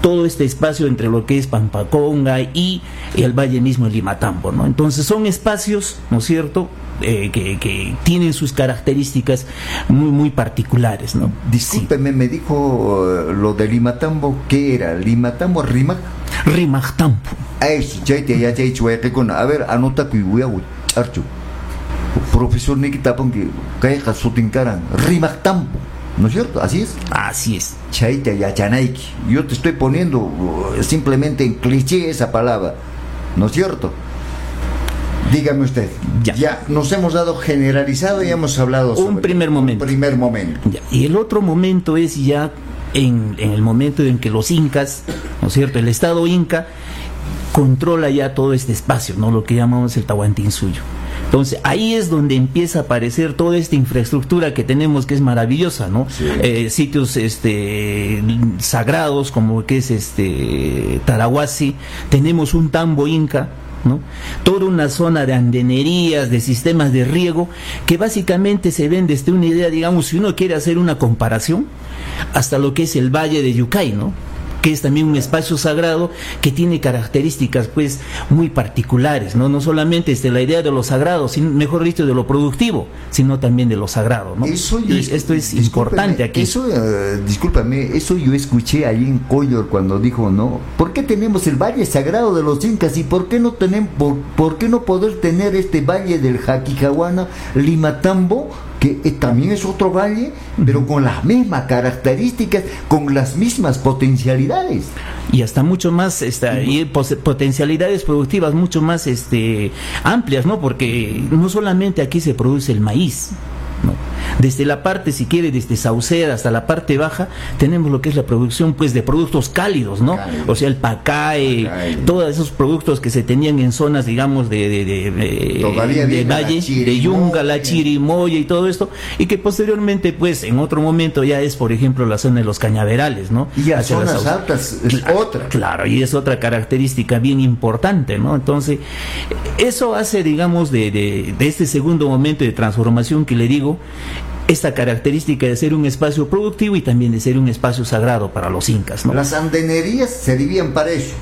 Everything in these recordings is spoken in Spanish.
todo este espacio entre lo que es Pampaconga y el valle mismo de Limatambo, ¿no? Entonces son espacios, ¿no es cierto?, eh, que, tienen sus características muy, muy particulares, ¿no? Discúlpeme, me dijo eh, lo de Limatambo, ¿qué era? ¿Limatambo, Rimac? Rimactampo. A ver, anota que voy a Archu. Profesor Nikita Ponque, Kaija Sutinkaran, Rimactampo. ¿No es cierto? ¿Así es? Así es. Chaita Yachanaiki. Yo te estoy poniendo uh, simplemente en cliché esa palabra. ¿No es cierto? Dígame usted. Ya. nos hemos dado generalizado y hemos hablado sobre un primer momento. Un primer momento. Y el otro momento es ya en, en, el momento en que los incas, ¿no es cierto? El Estado inca controla ya todo este espacio, ¿no? Lo que llamamos el Tahuantinsuyo. Entonces ahí es donde empieza a aparecer toda esta infraestructura que tenemos que es maravillosa, ¿no? Eh, sitios este sagrados como que es este Tarahuasi, tenemos un tambo inca, ¿no? Toda una zona de andenerías, de sistemas de riego, que básicamente se ven desde una idea, digamos, si uno quiere hacer una comparación, hasta lo que es el Valle de Yucay, ¿no? Que es también un espacio sagrado que tiene características pues muy particulares, no, no solamente este, la idea de lo sagrado, sino, mejor dicho de lo productivo, sino también de lo sagrado. ¿no? Eso y esto es importante aquí. Eso, uh, discúlpame, eso yo escuché ahí en Collor cuando dijo, ¿no? ¿Por qué tenemos el valle sagrado de los incas y por qué no tenemos, por, por qué no poder tener este valle del Jaquijahuana, Limatambo? Que también es otro valle, pero con las mismas características, con las mismas potencialidades. Y hasta mucho más, esta, y potencialidades productivas mucho más este, amplias, ¿no? Porque no solamente aquí se produce el maíz. Desde la parte, si quiere, desde Sauceda hasta la parte baja, tenemos lo que es la producción pues de productos cálidos, ¿no? O sea, el pacae, todos esos productos que se tenían en zonas, digamos, de, de, de, valle, de yunga, la chirimoya y todo esto, y que posteriormente, pues, en otro momento ya es, por ejemplo, la zona de los cañaverales, ¿no? Y a zonas altas es otra. Claro, y es otra característica bien importante, ¿no? Entonces, eso hace, digamos, de, de este segundo momento de transformación que le digo, esta característica de ser un espacio productivo y también de ser un espacio sagrado para los incas. ¿no? Las andenerías servirían para eso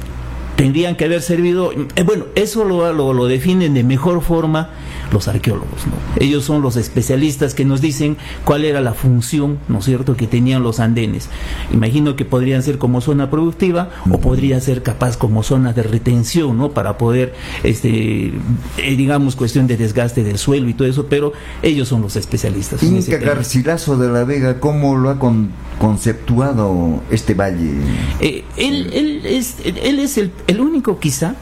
tendrían que haber servido, eh, bueno, eso lo, lo, lo, definen de mejor forma los arqueólogos, ¿no? Ellos son los especialistas que nos dicen cuál era la función, ¿no es cierto?, que tenían los andenes. Imagino que podrían ser como zona productiva o podría ser capaz como zona de retención, ¿no?, para poder, este, eh, digamos, cuestión de desgaste del suelo y todo eso, pero ellos son los especialistas. Inca Garcilaso de la Vega, ¿cómo lo ha conceptuado este valle? Eh, él, él, es, él es el el único quizá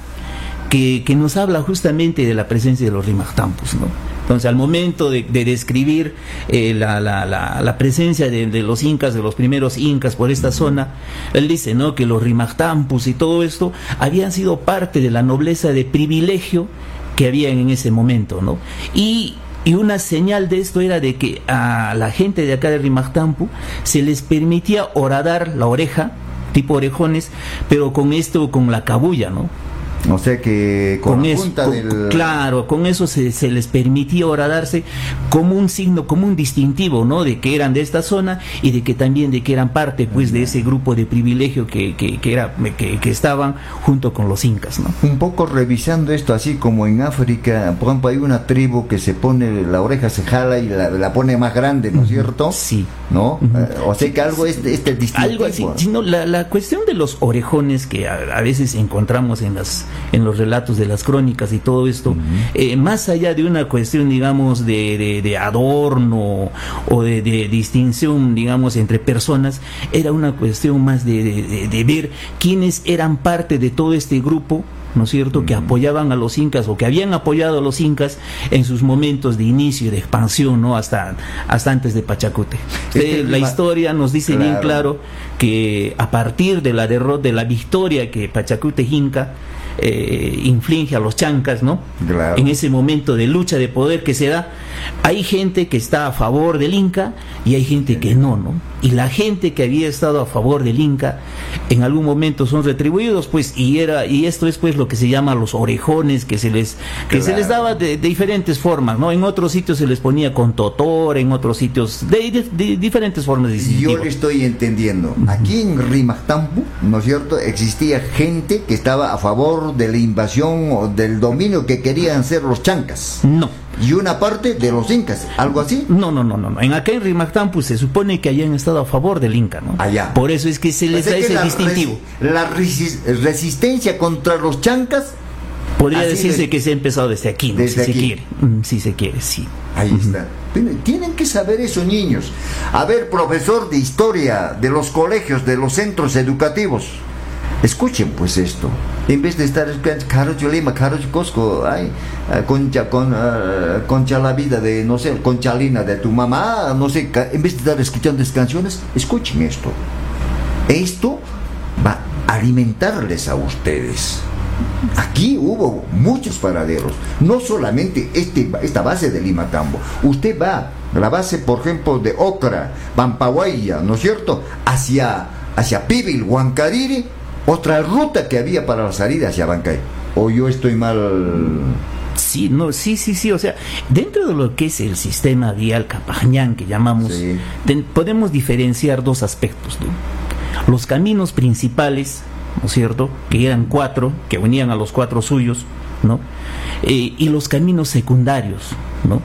que, nos habla justamente de la presencia de los rimactampus, ¿no? Entonces, al momento de, describir eh, la, presencia de, los incas, de los primeros incas por esta zona, él dice, ¿no? Que los rimactampus y todo esto habían sido parte de la nobleza de privilegio que había en ese momento, ¿no? Y y una señal de esto era de que a la gente de acá de Rimactampu se les permitía horadar la oreja tipo orejones, pero con esto, con la cabulla, ¿no? O sea que con, eso, claro, con eso se, se, les permitía darse como un signo, como un distintivo, ¿no? De que eran de esta zona y de que también de que eran parte, pues, de ese grupo de privilegio que, que, que era, que, que, estaban junto con los incas, ¿no? Un poco revisando esto, así como en África, por ejemplo, hay una tribu que se pone, la oreja se jala y la, la pone más grande, ¿no es cierto? Sí. ¿No? Eh, o sea que algo es este distintivo. Algo así, sino la, la cuestión de los orejones que a veces encontramos en las en los relatos de las crónicas y todo esto, eh, más allá de una cuestión, digamos, de, de, adorno o de, de, distinción, digamos, entre personas, era una cuestión más de, de ver quiénes eran parte de todo este grupo ¿no es cierto?, que apoyaban a los incas o que habían apoyado a los incas en sus momentos de inicio y de expansión, ¿no?, hasta, hasta antes de Pachacute. Eh, la historia nos dice bien claro que a partir de la derrota, de la victoria que Pachacute Inca eh, inflige a los chancas, ¿no? En ese momento de lucha de poder que se da, hay gente que está a favor del Inca y hay gente que no, ¿no? Y la gente que había estado a favor del Inca en algún momento son retribuidos, pues, y era y esto es pues lo que se llama los orejones que se les que se les daba de, diferentes formas, ¿no? En otros sitios se les ponía con totor, en otros sitios de, diferentes formas. Yo le estoy entendiendo. Aquí en Rimactampu, ¿no es cierto? Existía gente que estaba a favor de la invasión o del dominio que querían ser los chancas. No y una parte de los incas, algo así. No, no, no, no. En acá en Rimactampu se supone que hayan estado a favor del inca, ¿no? Allá. Por eso es que se les da ese distintivo. la resistencia contra los chancas. Podría decirse que se ha empezado desde aquí, ¿no? Desde si aquí. se quiere. Mm, si se quiere, sí. Ahí está. Tienen que saber eso, niños. A ver, profesor de historia de los colegios, de los centros educativos. Escuchen pues esto. En vez de estar caro Lima, caro Cosco, ay, ah, concha, con, uh, concha la vida de, no sé, conchalina de tu mamá, no sé, en vez de estar escuchando estas canciones, escuchen esto. Esto va a alimentarles a ustedes. Aquí hubo muchos paraderos, no solamente este, esta base de Lima Tambo. Usted va, la base, por ejemplo, de Ocra, Pampahuaya, ¿no es cierto?, hacia, hacia Pibil, Huancariri, otra ruta que había para la salida hacia Bancay. O yo estoy mal. Sí, no, sí, sí, sí. O sea, dentro de lo que es el sistema vial Capañán que llamamos, podemos diferenciar dos aspectos. Los caminos principales, ¿no es cierto? Que eran cuatro, que unían a los cuatro suyos, ¿no? Eh, y los caminos secundarios, ¿no?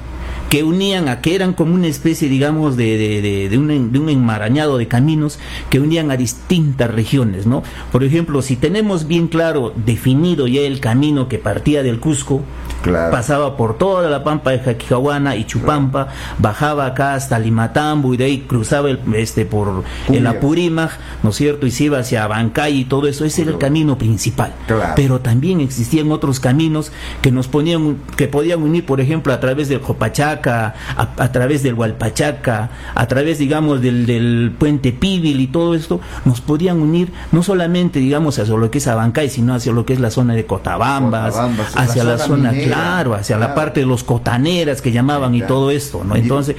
Que unían a que eran como una especie, digamos, de, de, de, un, de, un, enmarañado de caminos que unían a distintas regiones, ¿no? Por ejemplo, si tenemos bien claro, definido ya el camino que partía del Cusco, pasaba por toda la pampa de Jaquijahuana y Chupampa, bajaba acá hasta Limatambo y de ahí cruzaba el, este por el Apurímac, ¿no es cierto? Y se iba hacia Bancay y todo eso, ese era el camino principal. Pero también existían otros caminos que nos ponían, que podían unir, por ejemplo, a través del Jopachac, a, través del Hualpachaca, a través, digamos, del, del, puente Pibil y todo esto, nos podían unir no solamente, digamos, hacia lo que es Abancay, sino hacia lo que es la zona de Cotabambas, hacia la zona, claro, hacia la parte de los cotaneras que llamaban y todo esto, ¿no? Entonces,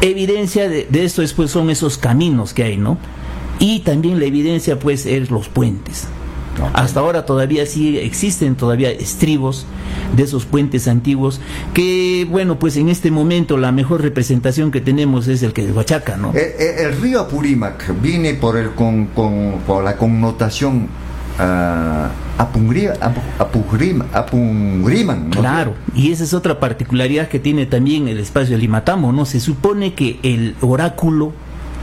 evidencia de, de esto después son esos caminos que hay, ¿no? Y también la evidencia, pues, es los puentes. Hasta ahora todavía sí existen todavía estribos de esos puentes antiguos que, bueno, pues en este momento la mejor representación que tenemos es el que es Huachaca, ¿no? El, río Apurímac viene por, el, con, con por la connotación uh, Apungriman, Claro, y esa es otra particularidad que tiene también el espacio de Limatamo, ¿no? Se supone que el oráculo,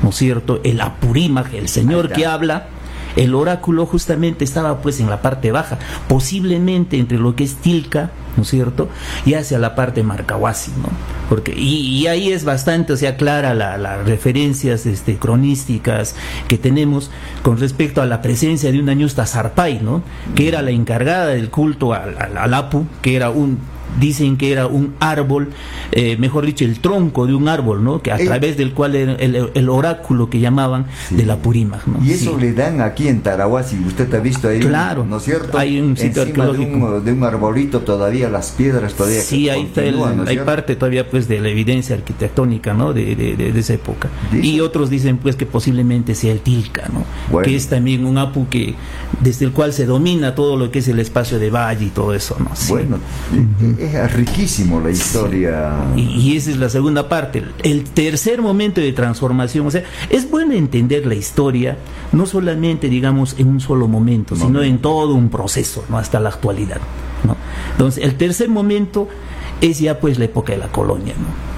¿no es cierto? El Apurímac, el señor que habla, el oráculo justamente estaba pues en la parte baja, posiblemente entre lo que es Tilca, ¿no es cierto? Y hacia la parte Marcahuasi, ¿no? Porque, y, ahí es bastante, o sea, clara las referencias este, cronísticas que tenemos con respecto a la presencia de una ñusta Zarpay, ¿no? Que era la encargada del culto al Apu, que era un dicen que era un árbol, eh, mejor dicho, el tronco de un árbol, ¿no? Que a través del cual era el, oráculo que llamaban de la Purima. Y eso le dan aquí en Tarahuasi, usted ha visto ahí, claro, ¿no es cierto? Hay un sitio arqueológico. De un, arbolito todavía, las piedras todavía. Sí, ahí está hay parte todavía pues de la evidencia arquitectónica, ¿no? De, de, esa época. Y otros dicen pues que posiblemente sea el Tilca, ¿no? Que es también un apu que desde el cual se domina todo lo que es el espacio de valle y todo eso, ¿no? Bueno, es riquísimo la historia. Y, esa es la segunda parte. El tercer momento de transformación, o sea, es bueno entender la historia, no solamente, digamos, en un solo momento, sino en todo un proceso, ¿no? Hasta la actualidad, ¿no? Entonces, el tercer momento es ya pues la época de la colonia, ¿no?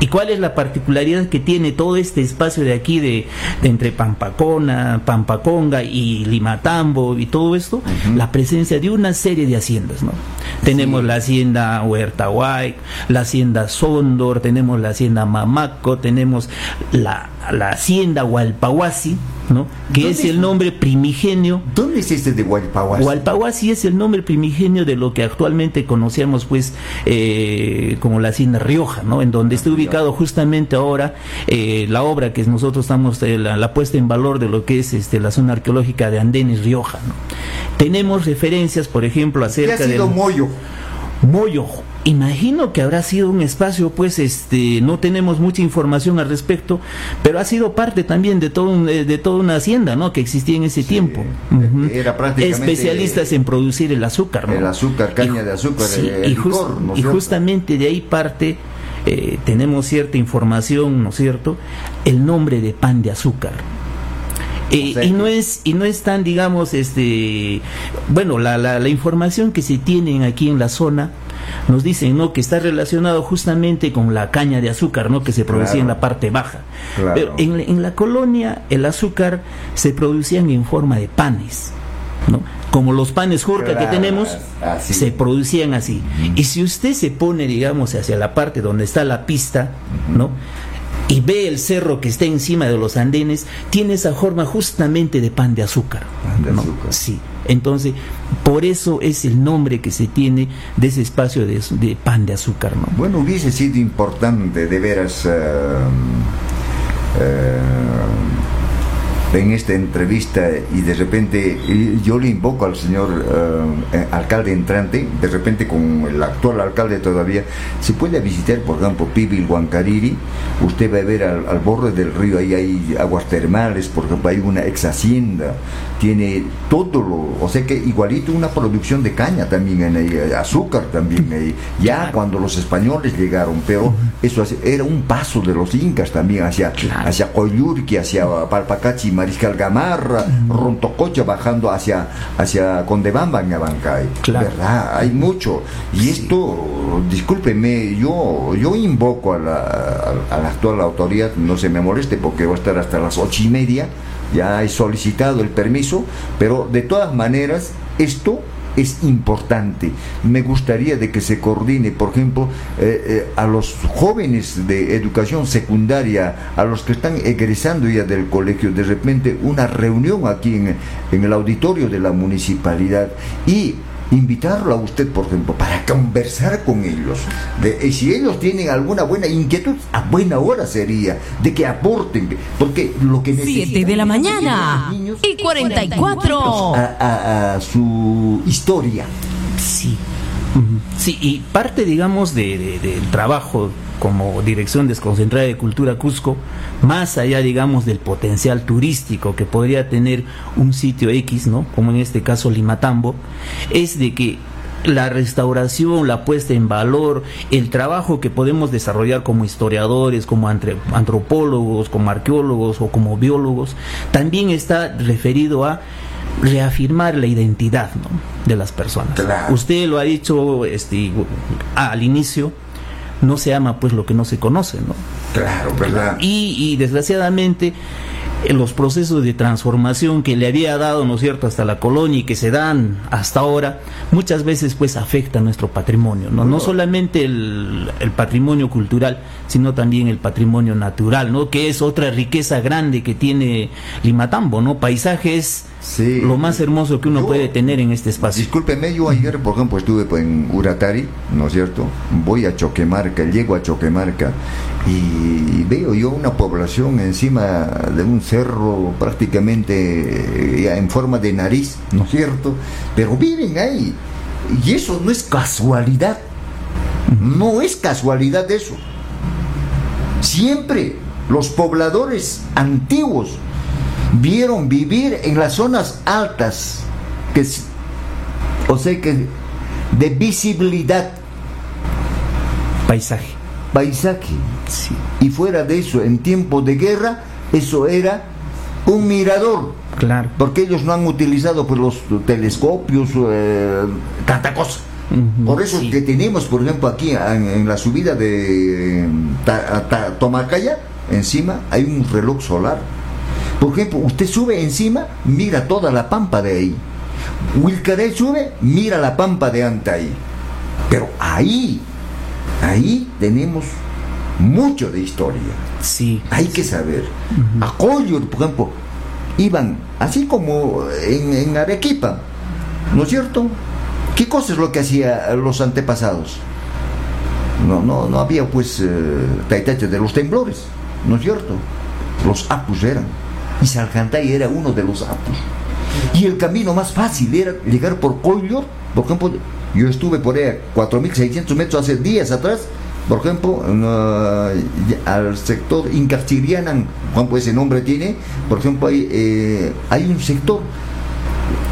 ¿Y cuál es la particularidad que tiene todo este espacio de aquí de, entre Pampacona, Pampaconga y Limatambo y todo esto? La presencia de una serie de haciendas, ¿no? Tenemos la hacienda Huertahuay, la hacienda Sondor, tenemos la hacienda Mamaco, tenemos la, la hacienda Hualpahuasi, ¿no? que es el nombre primigenio. ¿Dónde es este de Hualpahuasi? Hualpahuasi es el nombre primigenio de lo que actualmente conocemos pues eh, como la hacienda Rioja, ¿no? en donde está ubicado justamente ahora eh, la obra que nosotros estamos, eh, la, puesta en valor de lo que es este, la zona arqueológica de Andenes Rioja. ¿no? Tenemos referencias, por ejemplo, acerca de... Moyo? Moyo imagino que habrá sido un espacio, pues, este, no tenemos mucha información al respecto, pero ha sido parte también de todo de toda una hacienda, ¿no? Que existía en ese tiempo. Era prácticamente especialistas en producir el azúcar, ¿no? El azúcar, caña de azúcar, y, y justamente de ahí parte. Eh, tenemos cierta información, ¿no es cierto? El nombre de pan de azúcar. Eh, y no es y no es tan digamos este bueno la, la, la información que se tiene aquí en la zona nos dicen no que está relacionado justamente con la caña de azúcar no que se producía en la parte baja. Pero en, en, la colonia el azúcar se producían en forma de panes no como los panes jurca que tenemos se producían así. Y si usted se pone digamos hacia la parte donde está la pista no y ve el cerro que está encima de los andenes, tiene esa forma justamente de pan de azúcar. Pan de azúcar. Sí. Entonces, por eso es el nombre que se tiene de ese espacio de, pan de azúcar. ¿no? Bueno, hubiese sido importante de veras. Uh, en esta entrevista y de repente yo le invoco al señor eh, eh, alcalde entrante, de repente con el actual alcalde todavía, se puede visitar, por ejemplo, Pibil Huancariri, usted va a ver al, borde del río, ahí hay aguas termales, por ejemplo, hay una ex hacienda, tiene todo lo, o sea que igualito una producción de caña también en ahí, azúcar también ahí, ya cuando los españoles llegaron, pero eso era un paso de los incas también hacia, hacia Coyurqui, hacia Palpacachi, Mariscal Gamarra, Rontococha bajando hacia, hacia Condebamba en Abancay. ¿Verdad? Hay mucho. Y esto, discúlpeme, yo, yo invoco a la, a la actual autoridad, no se me moleste porque va a estar hasta las ocho y media, ya he solicitado el permiso, pero de todas maneras, esto es importante. Me gustaría de que se coordine, por ejemplo, eh, eh, a los jóvenes de educación secundaria, a los que están egresando ya del colegio, de repente una reunión aquí en, en el auditorio de la municipalidad y invitarlo a usted, por ejemplo, para conversar con ellos. De, y si ellos tienen alguna buena inquietud, a buena hora sería de que aporten, porque lo que necesitan... 7 de la mañana y 44. A, a, su historia. Sí. Sí, y parte, digamos, de, del trabajo como Dirección Desconcentrada de Cultura Cusco, más allá, digamos, del potencial turístico que podría tener un sitio X, ¿no? Como en este caso Limatambo, es de que la restauración, la puesta en valor, el trabajo que podemos desarrollar como historiadores, como antropólogos, como arqueólogos o como biólogos, también está referido a reafirmar la identidad ¿no? de las personas. Usted lo ha dicho este, al inicio, no se ama pues lo que no se conoce, ¿no? Claro, ¿verdad? Y, y desgraciadamente en los procesos de transformación que le había dado, ¿no es cierto?, hasta la colonia y que se dan hasta ahora, muchas veces pues afecta nuestro patrimonio, ¿no? No solamente el, el, patrimonio cultural, sino también el patrimonio natural, ¿no? Que es otra riqueza grande que tiene Limatambo, ¿no? Paisajes Sí. Lo más hermoso que uno puede tener en este espacio. Discúlpeme, yo ayer, por ejemplo, estuve pues, en Uratari, ¿no es cierto? Voy a Choquemarca, llego a Choquemarca y veo yo una población encima de un cerro prácticamente eh, en forma de nariz, ¿no es cierto? Pero viven ahí. Y eso no es casualidad. No es casualidad eso. Siempre los pobladores antiguos vieron vivir en las zonas altas, que, o sea que de visibilidad. Paisaje. Paisaje. Sí. Y fuera de eso, en tiempos de guerra, eso era un mirador. Claro. Porque ellos no han utilizado pues, los telescopios, eh, tanta cosa. Por eso que tenemos, por ejemplo, aquí en, la subida de Tomacaya, encima hay un reloj solar por ejemplo, usted sube encima, mira toda la pampa de ahí. Wilcaré sube, mira la pampa de ahí. Pero ahí, ahí tenemos mucho de historia. Sí. Hay que saber. A Coyor, por ejemplo, iban así como en, Arequipa, ¿no es cierto? ¿Qué cosa es lo que hacían los antepasados? No, no, no había pues eh, de los temblores, ¿no es cierto? Los apus eran y Salcantay era uno de los apos. Y el camino más fácil era llegar por Collor, por ejemplo, yo estuve por ahí a 4.600 metros hace días atrás, por ejemplo, al sector Incarchirianan, ¿cuánto ese nombre tiene? Por ejemplo, hay, eh, hay un sector,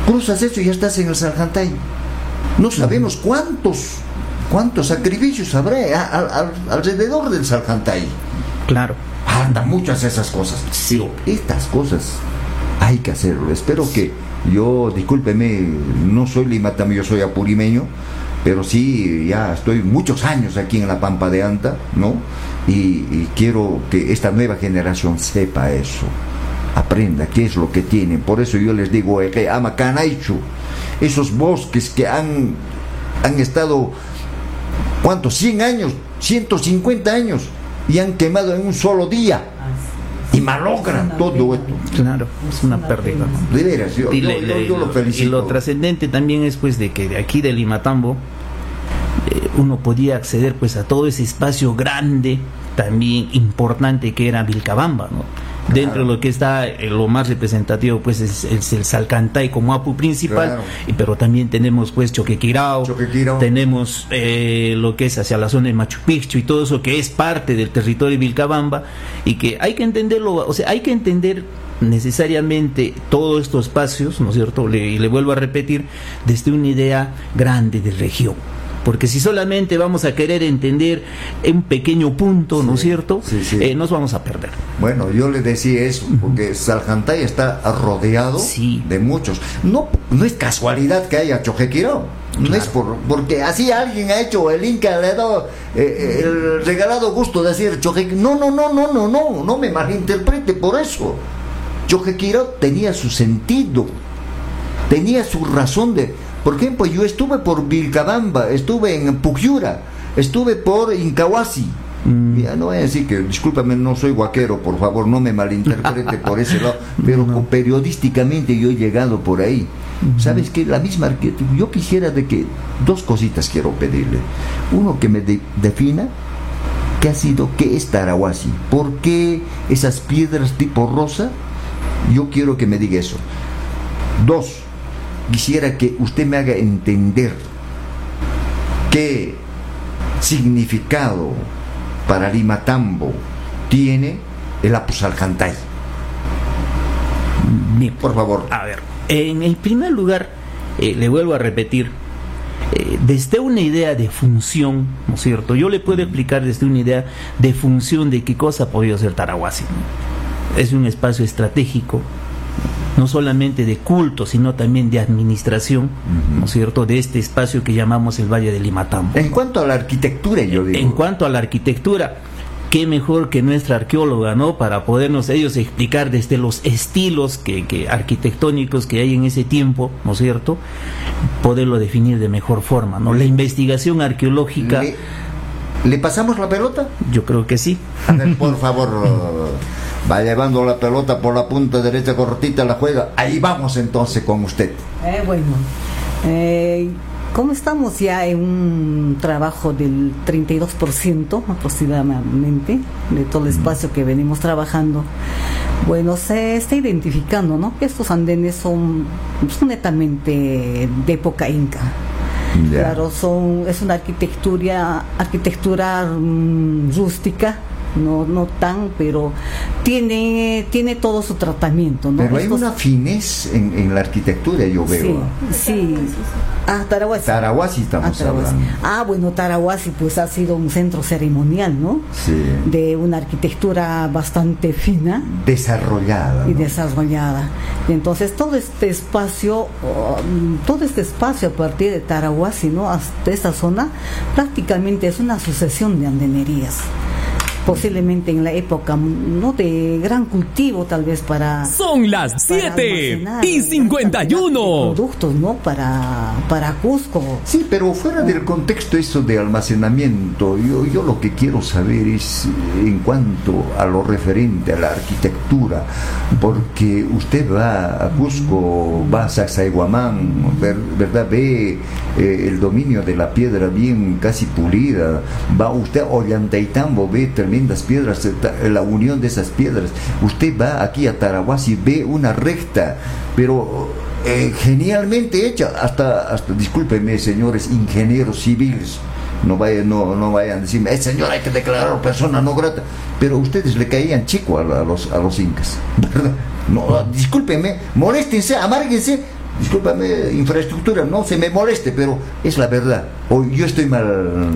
cruzas eso y ya estás en el Sarjantay. No sabemos cuántos, cuántos sacrificios habrá alrededor del Sarjantay. Claro. Andan muchas esas cosas. Sí. estas cosas hay que hacerlo. Espero que yo, discúlpeme, no soy limatami, yo soy apurimeño, pero sí, ya estoy muchos años aquí en la Pampa de Anta, ¿no? Y, quiero que esta nueva generación sepa eso, aprenda qué es lo que tienen. Por eso yo les digo, eh, que ama Canaichu, esos bosques que han, han estado, ¿cuántos? 100 años, 150 años, y han quemado en un solo día y malogran todo esto. Claro, es una pérdida. De veras, yo, y, lo felicito. Y lo trascendente también es pues de que de aquí de Limatambo eh, uno podía acceder pues a todo ese espacio grande, también importante que era Vilcabamba, ¿no? Dentro de lo que está eh, lo más representativo pues es, el Salcantay como apu principal, y, pero también tenemos pues Choquequirao, tenemos eh, lo que es hacia la zona de Machu Picchu y todo eso que es parte del territorio de Vilcabamba y que hay que entenderlo, o sea, hay que entender necesariamente todos estos espacios, ¿no es cierto? y le vuelvo a repetir, desde una idea grande de región porque si solamente vamos a querer entender un pequeño punto, ¿no es cierto? Eh, nos vamos a perder. Bueno, yo le decía eso, porque Saljantay está rodeado de muchos. No, no es casualidad que haya Chojequirón. No es por, porque así alguien ha hecho, el Inca le ha dado eh, el regalado gusto de decir Chojequirón. No, no, no, no, no, no, no me malinterprete por eso. Chojequirón tenía su sentido, tenía su razón de por ejemplo, yo estuve por Vilcabamba, estuve en Pucyura, estuve por Incahuasi. Mm. Ya no voy a decir que, discúlpame, no soy guaquero, por favor, no me malinterprete por ese lado, pero periodísticamente yo he llegado por ahí. ¿Sabes qué? La misma yo quisiera de que dos cositas quiero pedirle. Uno que me defina qué ha sido, qué es Tarahuasi, por qué esas piedras tipo rosa, yo quiero que me diga eso. Dos, quisiera que usted me haga entender qué significado para Limatambo tiene el Apusalcantay. Bien, por favor. A ver, en el primer lugar, eh, le vuelvo a repetir, eh, desde una idea de función, ¿no es cierto? Yo le puedo explicar desde una idea de función de qué cosa ha podido ser Tarahuasi. Es un espacio estratégico, no solamente de culto, sino también de administración, ¿no es cierto?, de este espacio que llamamos el Valle de Limatambo. En cuanto a la arquitectura, yo digo. En cuanto a la arquitectura, qué mejor que nuestra arqueóloga, ¿no? Para podernos ellos explicar desde los estilos que, arquitectónicos que hay en ese tiempo, ¿no es cierto? Poderlo definir de mejor forma, ¿no? La investigación arqueológica... ¿Le, pasamos la pelota? Yo creo que sí. por favor... va llevando la pelota por la punta derecha cortita, la juega. Ahí vamos entonces con usted. Eh, bueno, eh, como estamos ya en un trabajo del 32% aproximadamente de todo el espacio que venimos trabajando, bueno, se está identificando, ¿no? Que estos andenes son, netamente de época inca. Claro, son, es una arquitectura, arquitectura mm, rústica, no, no tan, pero tiene, tiene todo su tratamiento. ¿no? Pero hay una finez en, la arquitectura, yo veo. Sí, sí. Ah, Tarahuasi. Tarahuasi estamos ah, hablando. Ah, bueno, Tarahuasi pues ha sido un centro ceremonial, ¿no? Sí. De una arquitectura bastante fina. Desarrollada. Y desarrollada. Y entonces todo este espacio, um, todo este espacio a partir de Tarahuasi, ¿no? Hasta esta zona, prácticamente es una sucesión de andenerías posiblemente en la época no de gran cultivo tal vez para son las 7 y 51 productos no para para Cusco. Sí pero fuera del contexto eso de almacenamiento yo yo lo que quiero saber es en cuanto a lo referente a la arquitectura porque usted va a Cusco va a Sacsayhuamán verdad ve eh, el dominio de la piedra bien casi pulida va usted a Ollantaytambo ve termina las piedras, eh, la unión de esas piedras. Usted va aquí a Tarahuasi, ve una recta, pero eh, genialmente hecha, hasta, hasta, discúlpenme señores ingenieros civiles, no vayan, no, no vayan a decirme, eh, señor, hay que declarar persona no grata, pero ustedes le caían chico a, los, a los incas, ¿verdad? No, discúlpenme, moléstense, amárguense, discúlpame, infraestructura, no se me moleste, pero es la verdad. O yo estoy mal.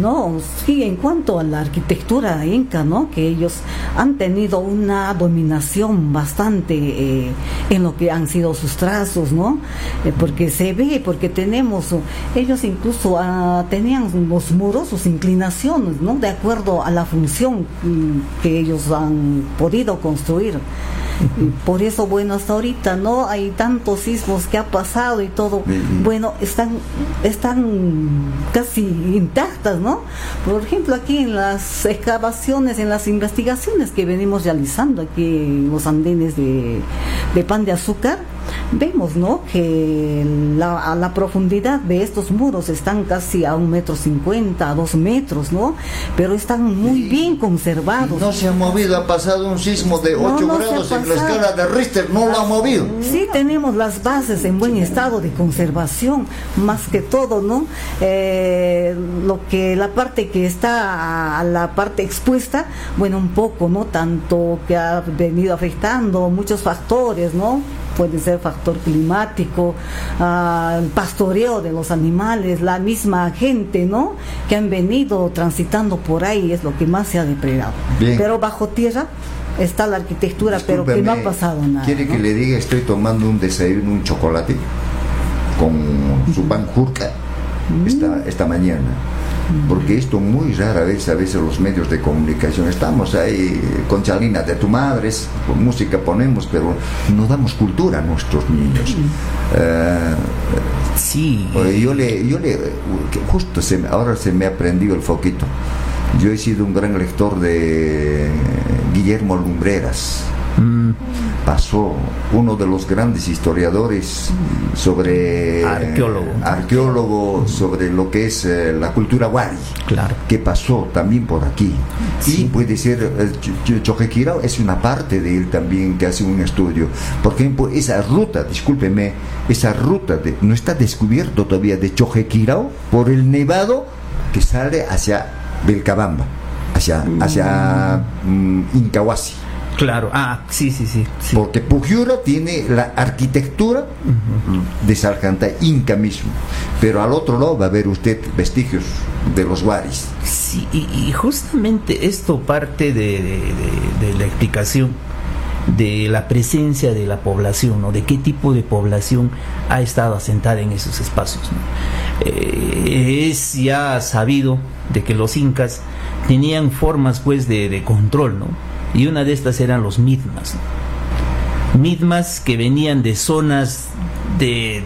No, sí, en cuanto a la arquitectura inca, ¿no? Que ellos han tenido una dominación bastante eh, en lo que han sido sus trazos, ¿no? Eh, porque se ve, porque tenemos, ellos incluso ah, tenían los muros, sus inclinaciones, ¿no? De acuerdo a la función mm, que ellos han podido construir. Por eso, bueno, hasta ahorita no hay tantos sismos que ha pasado y todo. Bueno, están, están casi intactas, ¿no? Por ejemplo, aquí en las excavaciones, en las investigaciones que venimos realizando aquí en los andenes de, de pan de azúcar, vemos ¿no? que la, a la profundidad de estos muros están casi a un metro cincuenta, a dos metros, ¿no? Pero están muy bien conservados. No se ha movido, ha pasado un sismo de 8 grados en la escala de Richter, no lo ha movido. Sí, tenemos las bases en buen estado de conservación, más que todo, ¿no? Eh, lo que la parte que está a la parte expuesta, bueno, un poco, ¿no? Tanto que ha venido afectando muchos factores, ¿no? Puede ser factor climático, uh, el pastoreo de los animales, la misma gente, ¿no? Que han venido transitando por ahí, es lo que más se ha depredado. Pero bajo tierra está la arquitectura, pero que no ha pasado nada. ¿Quiere que le diga, estoy tomando un desayuno, un chocolate con su pan jurca esta, esta mañana? Porque esto muy rara vez a veces los medios de comunicación estamos ahí con chalina de tu madre con música ponemos pero no damos cultura a nuestros niños. Uh, sí. yo le yo le justo se, ahora se me ha prendido el foquito. Yo he sido un gran lector de Guillermo Lumbreras pasó uno de los grandes historiadores sobre arqueólogo, arqueólogo sobre lo que es eh, la cultura wari, claro. que pasó también por aquí. Y puede ser, eh, Chojequirao es una parte de él también que hace un estudio. Por ejemplo, esa ruta, discúlpeme, esa ruta de, no está descubierto todavía de Chojequirao por el nevado que sale hacia Belcabamba, hacia, hacia mm, Incahuasi. Claro, ah, sí, sí, sí. Porque Pujiura tiene la arquitectura de Sarjanta Inca mismo, pero al otro lado va a ver usted vestigios de los Waris. Sí, y, justamente esto parte de, la explicación de la presencia de la población, ¿no? de qué tipo de población ha estado asentada en esos espacios. Eh, es ya sabido de que los incas tenían formas pues de, de control, ¿no? Y una de estas eran los mitmas. Mitmas que venían de zonas de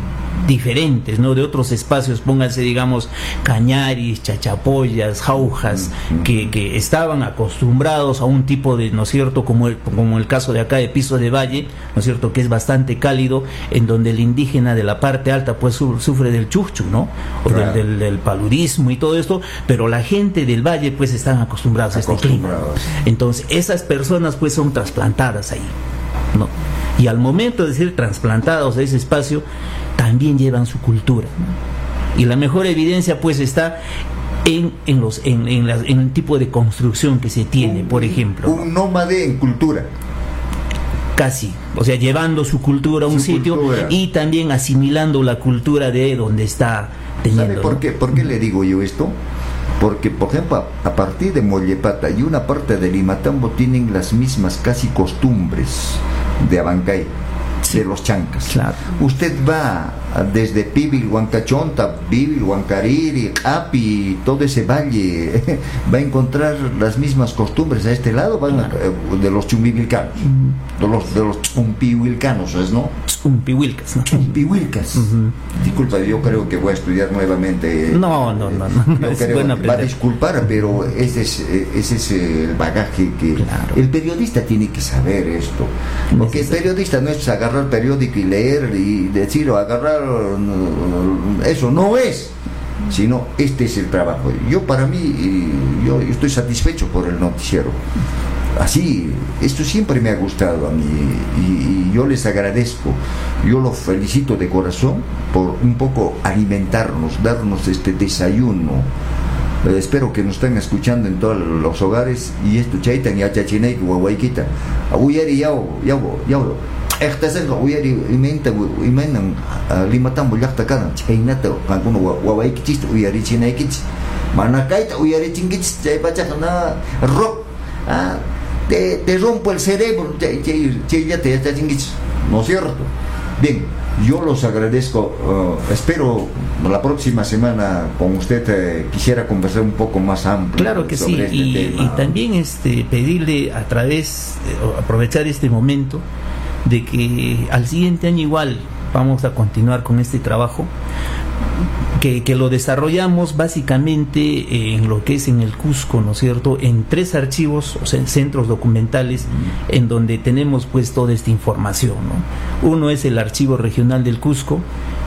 diferentes, ¿no? De otros espacios, pónganse, digamos, cañaris, chachapoyas, jaujas, que, que, estaban acostumbrados a un tipo de, ¿no es cierto?, como el, como el caso de acá de Piso de Valle, ¿no es cierto?, que es bastante cálido, en donde el indígena de la parte alta, pues, sufre del chuchu, ¿no? O del, del, paludismo y todo esto, pero la gente del valle, pues, están acostumbrados, a este clima. Entonces, esas personas, pues, son trasplantadas ahí, ¿no? Y al momento de ser trasplantados a ese espacio, también llevan su cultura. Y la mejor evidencia pues está en, en, los, en, en, en, el tipo de construcción que se tiene, por ejemplo. Un nómade en cultura. Casi, o sea, llevando su cultura a un sitio y también asimilando la cultura de donde está teniendo. ¿Sabe por qué, por qué le digo yo esto? Porque, por ejemplo, a partir de Mollepata y una parte de Limatambo tienen las mismas casi costumbres de Abancay de los chancas. Usted va desde Pibil, Huancachonta, Pibil, Huancariri, Api, todo ese valle, va a encontrar las mismas costumbres a este lado van eh, de los chumbivilcanos, de los, de los chumpihuilcanos, ¿no? Chumpihuilcas, ¿no? Chumpihuilcas. Disculpa, yo creo que voy a estudiar nuevamente. No, no, no. no, va a disculpar, pero ese es, ese es el bagaje que el periodista tiene que saber esto. Porque el periodista no es agarrar el periódico y leer y decir o agarrar eso no es, sino este es el trabajo. Yo para mí, yo estoy satisfecho por el noticiero. así, esto siempre me ha gustado a mí y, yo les agradezco, yo los felicito de corazón por un poco alimentarnos, darnos este desayuno. Eh, espero que nos estén escuchando en todos los hogares y esto chaitan y achachinay guaguayquita. Uyari yao, yao, yao. Guaguayquichista uyari chinaykich. Manakaita uyari chinkichis chay pachakana rock. Ah, te, rompo el cerebro, ¿no es cierto? Bien, yo los agradezco, uh, espero la próxima semana con usted eh, quisiera conversar un poco más amplio. Claro que sí, este y, y, también este, pedirle a través, eh, aprovechar este momento, de que al siguiente año igual vamos a continuar con este trabajo que, lo desarrollamos básicamente en lo que es en el Cusco, ¿no es cierto? En tres archivos, o sea, en centros documentales, en donde tenemos pues toda esta información, ¿no? Uno es el Archivo Regional del Cusco,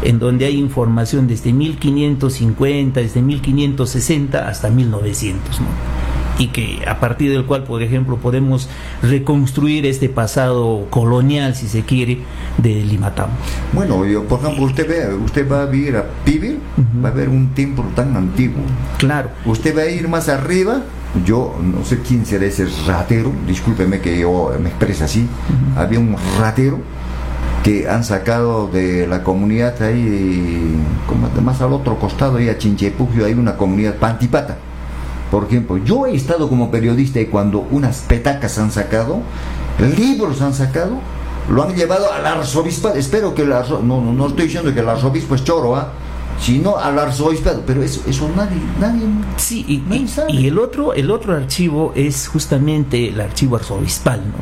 en donde hay información desde 1550, desde 1560 hasta 1900, ¿no? Y que a partir del cual, por ejemplo, podemos reconstruir este pasado colonial, si se quiere, de Limatam. Bueno, yo, por ejemplo, usted ve, usted va a vivir a Pibil, va a ver un templo tan antiguo. Claro. Usted va a ir más arriba, yo no sé quién será ese ratero, discúlpeme que yo me exprese así, había un ratero que han sacado de la comunidad ahí, como más al otro costado, ahí a Chinchepugio, hay una comunidad pantipata por ejemplo, yo he estado como periodista y cuando unas petacas han sacado, libros han sacado, lo han llevado al arzobispado. Espero que el no, no, estoy diciendo que el arzobispo es choro, ¿ah? sino al arzobispado, pero eso, eso nadie, nadie, sí, y, y, el otro, el otro archivo es justamente el archivo arzobispal, ¿no?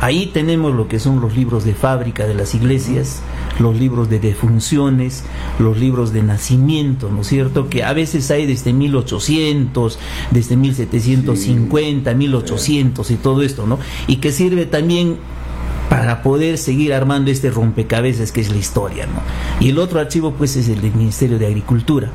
Ahí tenemos lo que son los libros de fábrica de las iglesias, los libros de defunciones, los libros de nacimiento, ¿no es cierto? Que a veces hay desde 1800, desde 1750, 1800 y todo esto, ¿no? Y que sirve también para poder seguir armando este rompecabezas que es la historia, ¿no? Y el otro archivo pues es el del Ministerio de Agricultura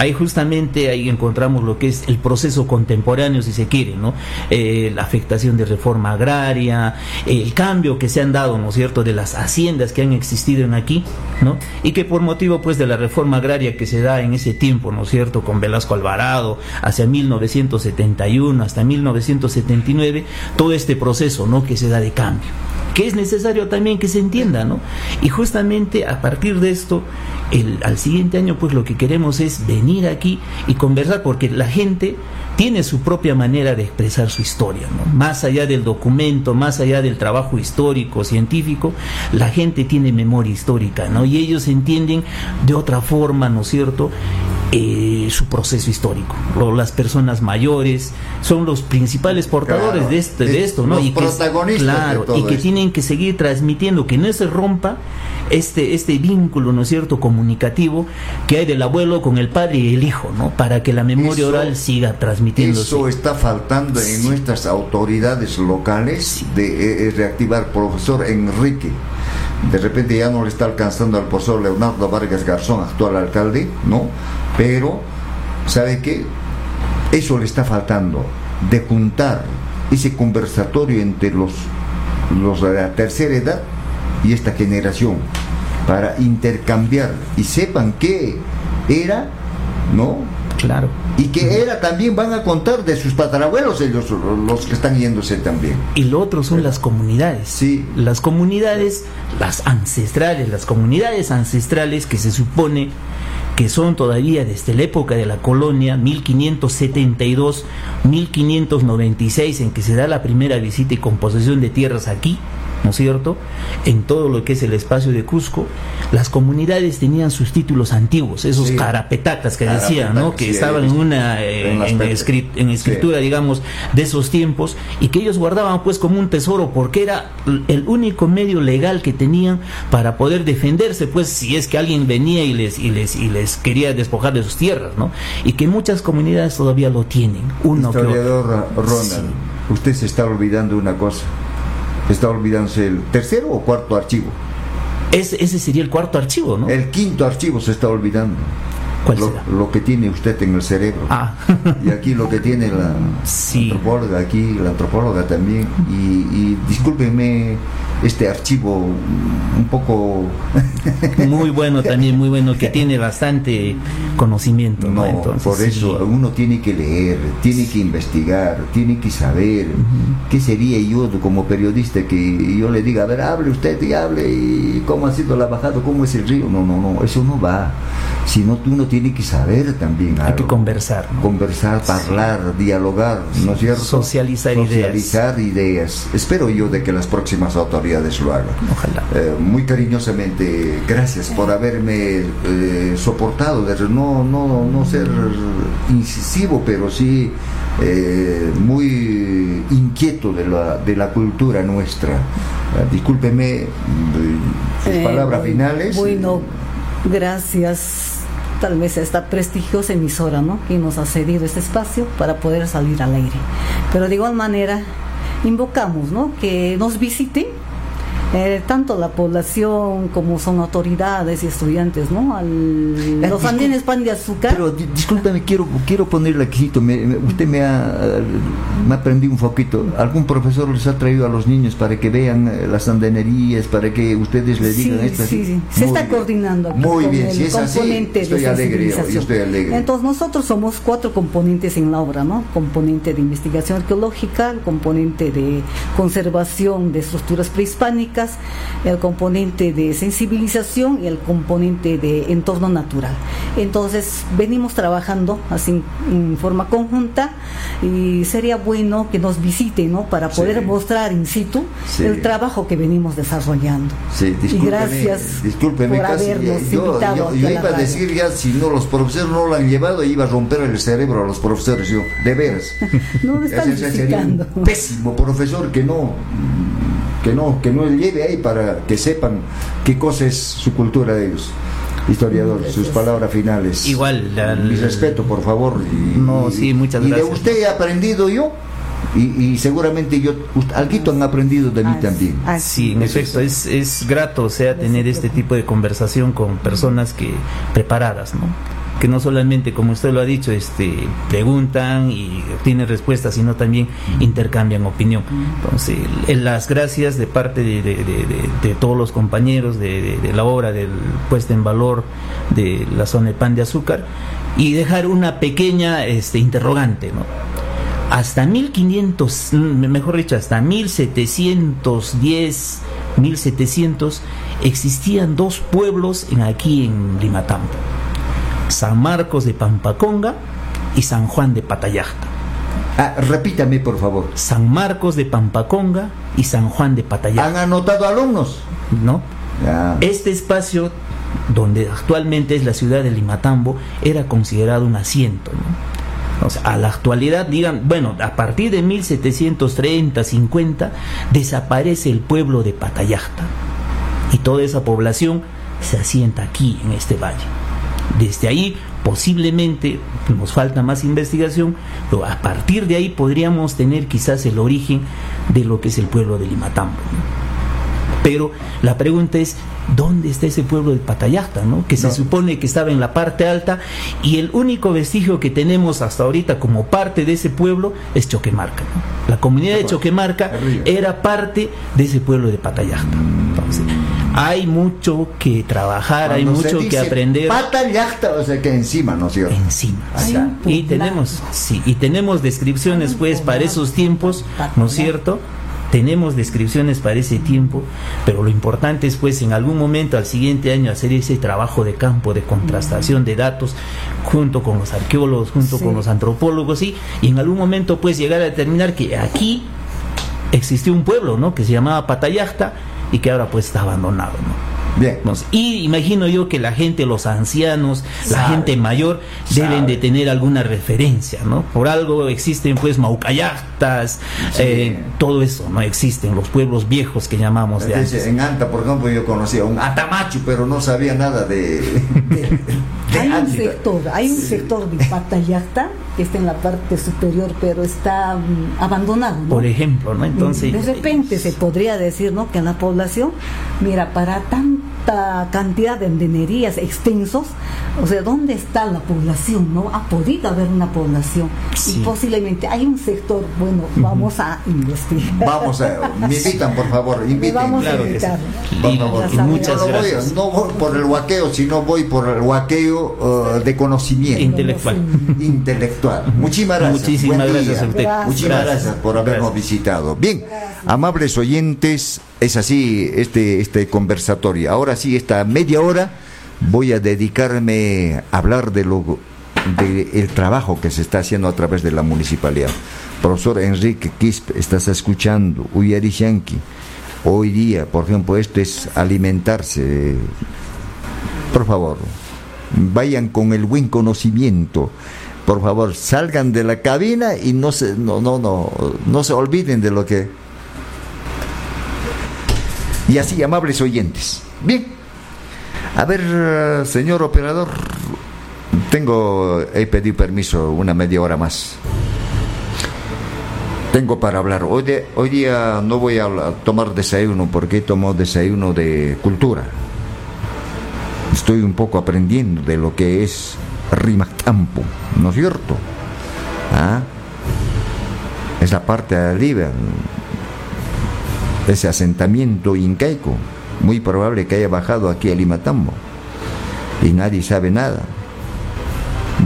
Ahí justamente ahí encontramos lo que es el proceso contemporáneo, si se quiere, ¿no? Eh, la afectación de reforma agraria, el cambio que se han dado, ¿no es cierto?, de las haciendas que han existido en aquí, ¿no? Y que por motivo, pues, de la reforma agraria que se da en ese tiempo, ¿no es cierto?, con Velasco Alvarado, hacia 1971 hasta 1979, todo este proceso, ¿no?, que se da de cambio que es necesario también que se entienda, ¿no? Y justamente a partir de esto, el, al siguiente año, pues lo que queremos es venir aquí y conversar, porque la gente tiene su propia manera de expresar su historia. Más allá del documento, más allá del trabajo histórico, científico, la gente tiene memoria histórica, ¿no? Y ellos entienden de otra forma, ¿no es cierto? Eh, su proceso histórico. Las personas mayores son los principales portadores de, este, de esto, ¿no? y que, claro, y que tienen que seguir transmitiendo, que no se rompa este, este vínculo, ¿no es cierto?, comunicativo que hay del abuelo con el padre y el hijo, ¿no? Para que la memoria oral siga transmitiéndose. Eso está faltando en nuestras autoridades locales de eh, reactivar. Profesor Enrique, de repente ya no le está alcanzando al profesor Leonardo Vargas Garzón, actual alcalde, ¿no? Pero, ¿sabe qué? Eso le está faltando, de juntar ese conversatorio entre los, los de la tercera edad y esta generación, para intercambiar y sepan qué era, ¿no? Claro. Y que era también van a contar de sus tatarabuelos ellos los que están yéndose también. Y lo otro son las comunidades. Sí. Las comunidades, las ancestrales, las comunidades ancestrales que se supone que son todavía desde la época de la colonia, 1572-1596, en que se da la primera visita y composición de tierras aquí, ¿no es cierto? En todo lo que es el espacio de Cusco, las comunidades tenían sus títulos antiguos, esos carapetacas que decían, ¿no? Que estaban en una eh, en, escritura, digamos, de esos tiempos y que ellos guardaban pues como un tesoro porque era el único medio legal que tenían para poder defenderse, pues si es que alguien venía y les y les y les quería despojar de sus tierras, ¿no? Y que muchas comunidades todavía lo tienen. Uno Historiador Ronald, usted se está olvidando una cosa está olvidándose el tercero o cuarto archivo. ese sería el cuarto archivo, ¿no? El quinto archivo se está olvidando. lo, que tiene usted en el cerebro. Ah. y aquí lo que tiene la antropóloga, aquí la antropóloga también. Y, y discúlpenme este archivo un poco... muy bueno también, muy bueno, que tiene bastante conocimiento. No, por eso uno tiene que leer, tiene que investigar, tiene que saber qué sería yo como periodista que yo le diga, a ver, hable usted y hable y cómo ha sido la bajada, cómo es el río. No, no, no, eso no va. Sino uno tiene que saber también. Hay que conversar. Conversar, hablar, dialogar, ¿no es cierto? Socializar, Socializar ideas. Espero yo de que las próximas autoridades lo hagan. Ojalá. Eh, muy cariñosamente, gracias por haberme eh, soportado, no, no, no ser incisivo, pero sí eh, muy inquieto de la, de la cultura nuestra. discúlpeme sus palabras finales. Bueno, gracias tal vez a esta prestigiosa emisora ¿no? que nos ha cedido este espacio para poder salir al aire. Pero de igual manera, invocamos ¿no? que nos visiten eh, tanto la población como son autoridades y estudiantes, ¿no? Al, los andenes pan de azúcar. Pero discúlpame, quiero quiero ponerle aquí, me, usted me ha, me aprendido un poquito. ¿Algún profesor les ha traído a los niños para que vean eh, las andenerías, para que ustedes le digan esto? Sí, sí, se está coordinando Muy bien, si es componente estoy alegre, yo estoy alegre. Entonces nosotros somos cuatro componentes en la obra, ¿no? Componente de investigación arqueológica, componente de conservación de estructuras prehispánicas, el componente de sensibilización y el componente de entorno natural. Entonces, venimos trabajando así en forma conjunta y sería bueno que nos visiten, ¿no? Para poder mostrar in situ el trabajo que venimos desarrollando. Sí, y gracias discúlpeme, por habernos invitado. Yo, iba a decir ya, si no los profesores no lo han llevado, iba a romper el cerebro a los profesores, yo, de veras. no, están un pésimo profesor que no que no, que no lleve ahí para que sepan qué cosa es su cultura de ellos. Historiador, sus palabras finales. Igual, mi respeto, por favor. Y, no, sí, muchas gracias. Y de usted he aprendido yo. Y, seguramente yo, algo han aprendido de mí también. Sí, en efecto, es, es grato, o sea, tener este tipo de conversación con personas que preparadas, ¿no? Que no solamente, como usted lo ha dicho, este, preguntan y obtienen respuestas, sino también intercambian opinión. Entonces, las gracias de parte de, todos los compañeros de, la obra del puesta en valor de la zona de pan de azúcar y dejar una pequeña este, interrogante, ¿no? Hasta 1500, mejor dicho, hasta 1710, 1700, existían dos pueblos en, aquí en Limatambo San Marcos de Pampaconga y San Juan de Patayacta. Ah, repítame, por favor. San Marcos de Pampaconga y San Juan de Patayacta. ¿Han anotado alumnos? No. Este espacio, donde actualmente es la ciudad de Limatambo, era considerado un asiento. a la actualidad, digan, bueno, a partir de 1730, 50, desaparece el pueblo de Patayacta. Y toda esa población se asienta aquí, en este valle. Desde ahí posiblemente nos falta más investigación, pero a partir de ahí podríamos tener quizás el origen de lo que es el pueblo de Limatambo. Pero la pregunta es, ¿dónde está ese pueblo de Patayacta, ¿no? que se supone que estaba en la parte alta y el único vestigio que tenemos hasta ahorita como parte de ese pueblo es Choquemarca. La comunidad de Choquemarca era parte de ese pueblo de Patayacta. Entonces, hay mucho que trabajar, hay mucho que aprender. Pata yacta, o sea que encima, ¿no cierto? Encima. y tenemos, sí, y tenemos descripciones pues para esos tiempos, ¿no es cierto? Tenemos descripciones para ese tiempo, pero lo importante es pues en algún momento al siguiente año hacer ese trabajo de campo, de contrastación de datos, junto con los arqueólogos, junto con los antropólogos, y en algún momento pues llegar a determinar que aquí existió un pueblo, ¿no? Que se llamaba Patayacta y que ahora pues está abandonado. Bien. Y imagino yo que la gente, los ancianos, la gente mayor, deben de tener alguna referencia, ¿no? Por algo existen pues maucayactas, eh, todo eso, ¿no? Existen los pueblos viejos que llamamos de antes. En Anta, por ejemplo, yo conocía un Atamachu, pero no sabía nada de... hay un sector, hay un sector de Patayacta que está en la parte superior, pero está mm, abandonado, ¿no? Por ejemplo, ¿no? Entonces... De repente se podría decir, ¿no? Que en la población, mira, para tan cantidad de andenerías extensos, O sea, ¿dónde está la población? ¿No? Ha podido haber una población. Y posiblemente hay un sector, bueno, vamos a investigar. Vamos a, me invitan, por favor, inviten. Vamos a invitar. Por favor. muchas no gracias. no voy por el huaqueo, sino voy por el huaqueo uh, de conocimiento. Intelectual. Intelectual. Muchísimas gracias. Muchísimas gracias a usted. Muchísimas gracias, por habernos visitado. Bien, amables oyentes, es así este, este conversatorio. Ahora sí, esta media hora voy a dedicarme a hablar de lo del trabajo que se está haciendo a través de la municipalidad. Profesor Enrique Quispe, estás escuchando, Uyari Hoy día, por ejemplo, esto es alimentarse. Por favor, vayan con el buen conocimiento. Por favor, salgan de la cabina y no se, no, no, no, no se olviden de lo que. Y así, amables oyentes. Bien. A ver, señor operador, tengo, he pedido permiso una media hora más. Tengo para hablar. Hoy, hoy día no voy a tomar desayuno porque tomo desayuno de cultura. Estoy un poco aprendiendo de lo que es Rimatampo, ¿no es cierto? ¿Ah? Esa parte de arriba, ese asentamiento incaico muy probable que haya bajado aquí a Limatambo y nadie sabe nada.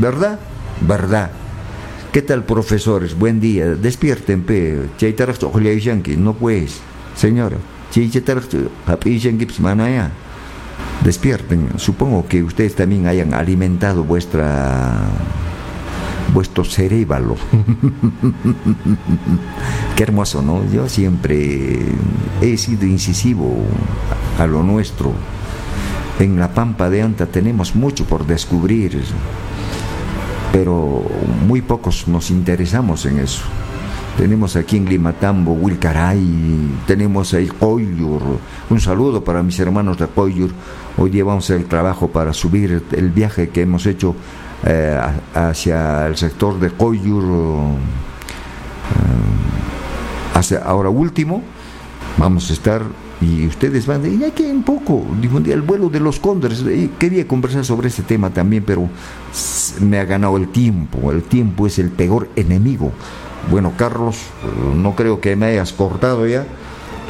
¿Verdad? ¿Verdad? ¿Qué tal, profesores? Buen día. Despierten, pe. No pues, señora. Despierten. Supongo que ustedes también hayan alimentado vuestra vuestro cerebro. Qué hermoso, ¿no? Yo siempre he sido incisivo a lo nuestro. En la Pampa de Anta tenemos mucho por descubrir, pero muy pocos nos interesamos en eso. Tenemos aquí en Limatambo, Wilcaray, tenemos ahí Coyur. Un saludo para mis hermanos de Coyur. Hoy llevamos el trabajo para subir el viaje que hemos hecho eh, hacia el sector de Coyur. Eh, hacia ahora último, vamos a estar y ustedes van, y que un poco, el vuelo de los cóndores, quería conversar sobre ese tema también, pero me ha ganado el tiempo, el tiempo es el peor enemigo. Bueno, Carlos, no creo que me hayas cortado ya,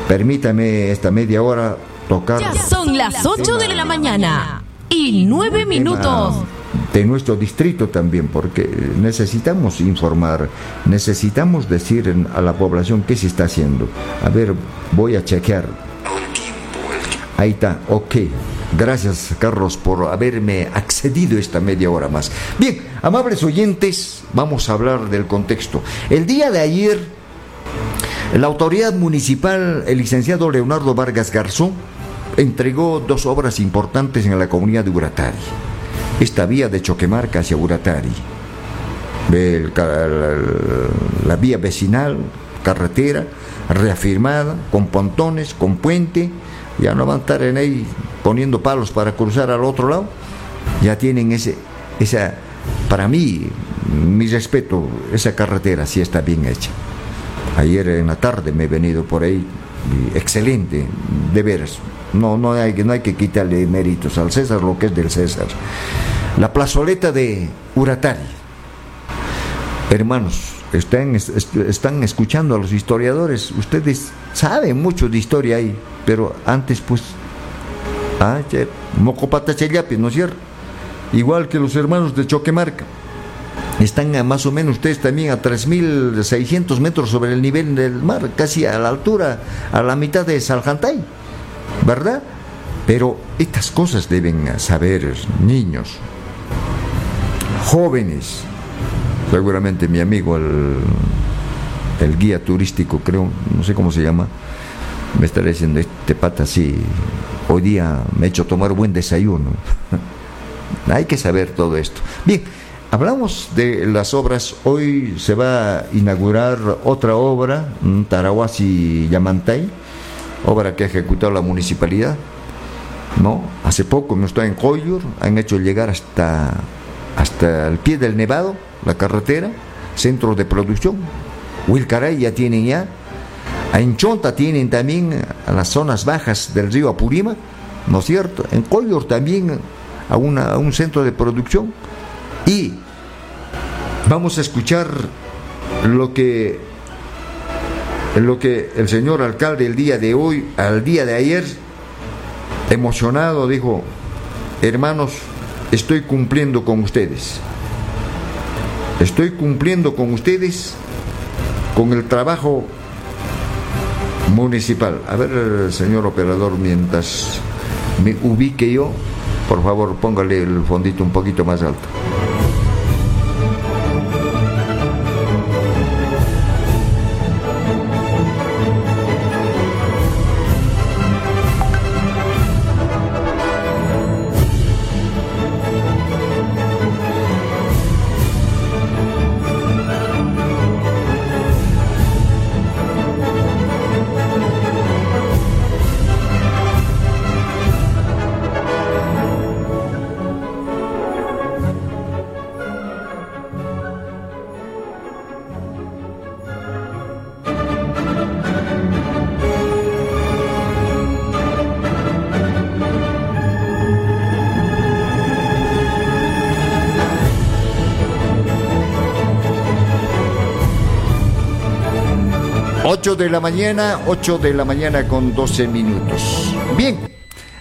permítame esta media hora tocar. Ya son las 8 de la mañana y 9 minutos de nuestro distrito también, porque necesitamos informar, necesitamos decir a la población qué se está haciendo. A ver, voy a chequear. Ahí está, ok. Gracias, Carlos, por haberme accedido esta media hora más. Bien, amables oyentes, vamos a hablar del contexto. El día de ayer, la autoridad municipal, el licenciado Leonardo Vargas Garzón, entregó dos obras importantes en la comunidad de Uratari esta vía de Choquemarca hacia Uratari. la, vía vecinal, carretera, reafirmada, con pontones, con puente, ya no van a estar en ahí poniendo palos para cruzar al otro lado, ya tienen ese, esa, para mí, mi respeto, esa carretera sí está bien hecha. Ayer en la tarde me he venido por ahí, excelente, de veras, no, no, hay, no hay que quitarle méritos al César lo que es del César. La plazoleta de Uratari. Hermanos, están, están escuchando a los historiadores. Ustedes saben mucho de historia ahí, pero antes pues... Ah, Mocopata Chellapi, ¿no es cierto? Igual que los hermanos de Choquemarca. Están a más o menos ustedes también a 3.600 metros sobre el nivel del mar, casi a la altura, a la mitad de Saljantay. ¿verdad? Pero estas cosas deben saber niños, jóvenes. Seguramente mi amigo, el, guía turístico, creo, no sé cómo se llama, me estará diciendo, este pata sí, hoy día me he hecho tomar buen desayuno. Hay que saber todo esto. Bien, hablamos de las obras. Hoy se va a inaugurar otra obra, Tarahuasi Yamantay obra que ha ejecutado la municipalidad. ¿no? Hace poco me estoy en Coyur, han hecho llegar hasta, hasta el pie del Nevado, la carretera, centro de producción. Wilcaray ya tienen ya. En Chonta tienen también a las zonas bajas del río Apurima, ¿no es cierto? En Coyur también a, a un centro de producción y vamos a escuchar lo que lo que el señor alcalde el día de hoy, al día de ayer, emocionado dijo, hermanos, estoy cumpliendo con ustedes. Estoy cumpliendo con ustedes con el trabajo municipal. A ver, señor operador, mientras me ubique yo, por favor, póngale el fondito un poquito más alto. La mañana, 8 de la mañana con 12 minutos. Bien,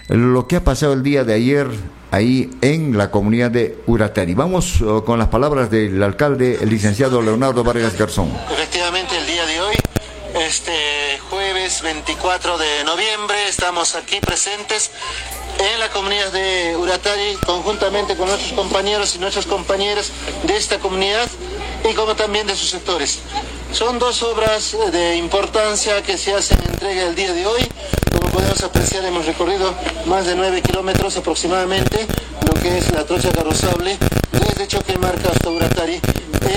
lo que ha pasado el día de ayer ahí en la comunidad de Uratari. Vamos uh, con las palabras del alcalde, el licenciado Leonardo Vargas Garzón. Efectivamente, el día de hoy, este jueves 24 de noviembre, estamos aquí presentes en la comunidad de Uratari, conjuntamente con nuestros compañeros y nuestras compañeras de esta comunidad y como también de sus sectores. Son dos obras de importancia que se hacen entrega el día de hoy. Como podemos apreciar, hemos recorrido más de 9 kilómetros aproximadamente, lo que es la trocha carrozable desde Choquemarca hasta Uratari.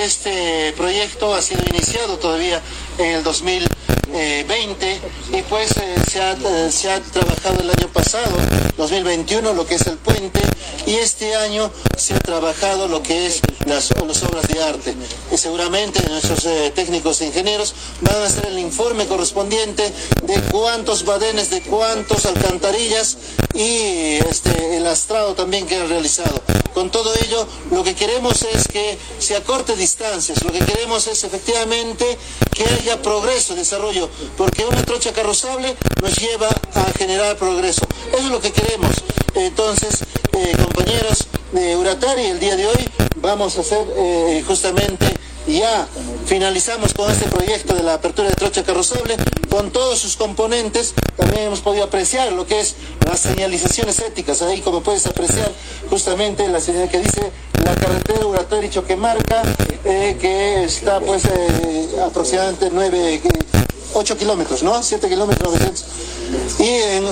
Este proyecto ha sido iniciado todavía en el 2020 y pues eh, se, ha, eh, se ha trabajado el año pasado, 2021, lo que es el puente y este año se ha trabajado lo que es las, obras de arte. Y seguramente nuestros eh, técnicos e ingenieros van a hacer el informe correspondiente de cuántos badenes, de cuántos alcantarillas y este, el astrado también que han realizado. Con todo ello, lo que queremos es que se acorte distancias, lo que queremos es efectivamente que haya progreso, desarrollo, porque una trocha carrozable nos lleva a generar progreso. Eso es lo que queremos. Entonces, eh, compañeros de Uratari, el día de hoy vamos a hacer eh, justamente ya finalizamos con este proyecto de la apertura de trocha carrozable con todos sus componentes. También hemos podido apreciar lo que es las señalizaciones éticas. Ahí como puedes apreciar justamente la señal que dice la carretera Uratari Choquemarca, eh, que está pues eh, aproximadamente 9, 8 kilómetros, ¿no? 7 kilómetros 900. Y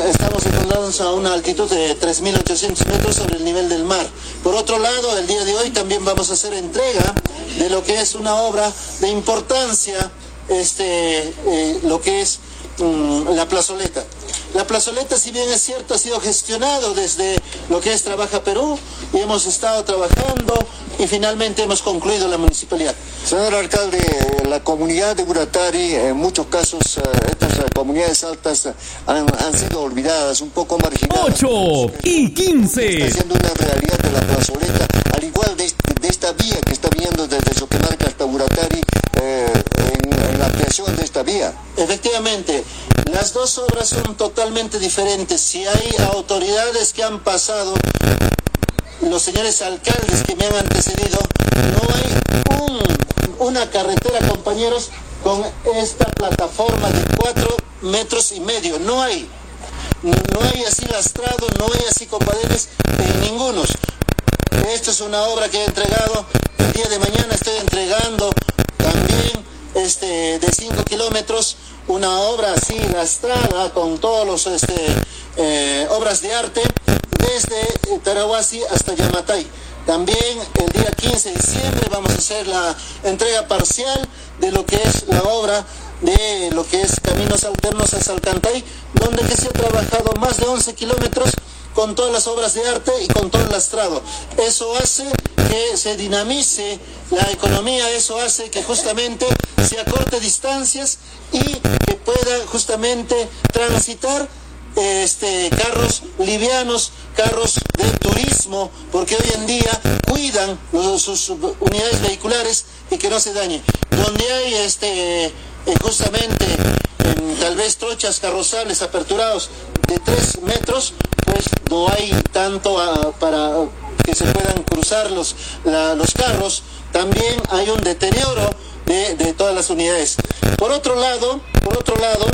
estamos encontrándonos a una altitud de 3.800 metros sobre el nivel del mar. Por otro lado, el día de hoy también vamos a hacer entrega de lo que es una obra de importancia, este, eh, lo que es mm, la plazoleta. La plazoleta, si bien es cierto, ha sido gestionado desde lo que es Trabaja Perú y hemos estado trabajando y finalmente hemos concluido la municipalidad. Señor alcalde, la comunidad de Buratari, en muchos casos, eh, estas eh, comunidades altas han, sido olvidadas, un poco marginadas. 8 y 15. Está siendo una realidad de la plazoleta, al igual de, esta vía que está viniendo desde Soquemarca hasta Buratari, eh, en la creación de esta vía. Efectivamente, las dos obras son totalmente diferentes. Si hay autoridades que han pasado, los señores alcaldes que me han antecedido, no hay una carretera, compañeros, con esta plataforma de cuatro metros y medio. No hay. No hay así lastrado, no hay así compadres en ninguno. Esto es una obra que he entregado. El día de mañana estoy entregando también este, de 5 kilómetros una obra así lastrada con todos los este, eh, obras de arte desde Tarahuasi hasta Yamatay. También el día 15 de diciembre vamos a hacer la entrega parcial de lo que es la obra de lo que es Caminos Alternos a Salcantay, donde se ha trabajado más de 11 kilómetros con todas las obras de arte y con todo el lastrado. Eso hace que se dinamice la economía, eso hace que justamente se acorte distancias y que pueda justamente transitar este, carros livianos, carros de turismo, porque hoy en día cuidan sus unidades vehiculares y que no se dañen. Donde hay este, justamente tal vez trochas carrozales aperturados de 3 metros, pues no hay tanto ah, para que se puedan cruzar los, los carros. También hay un deterioro de, de todas las unidades. Por otro lado, por otro lado,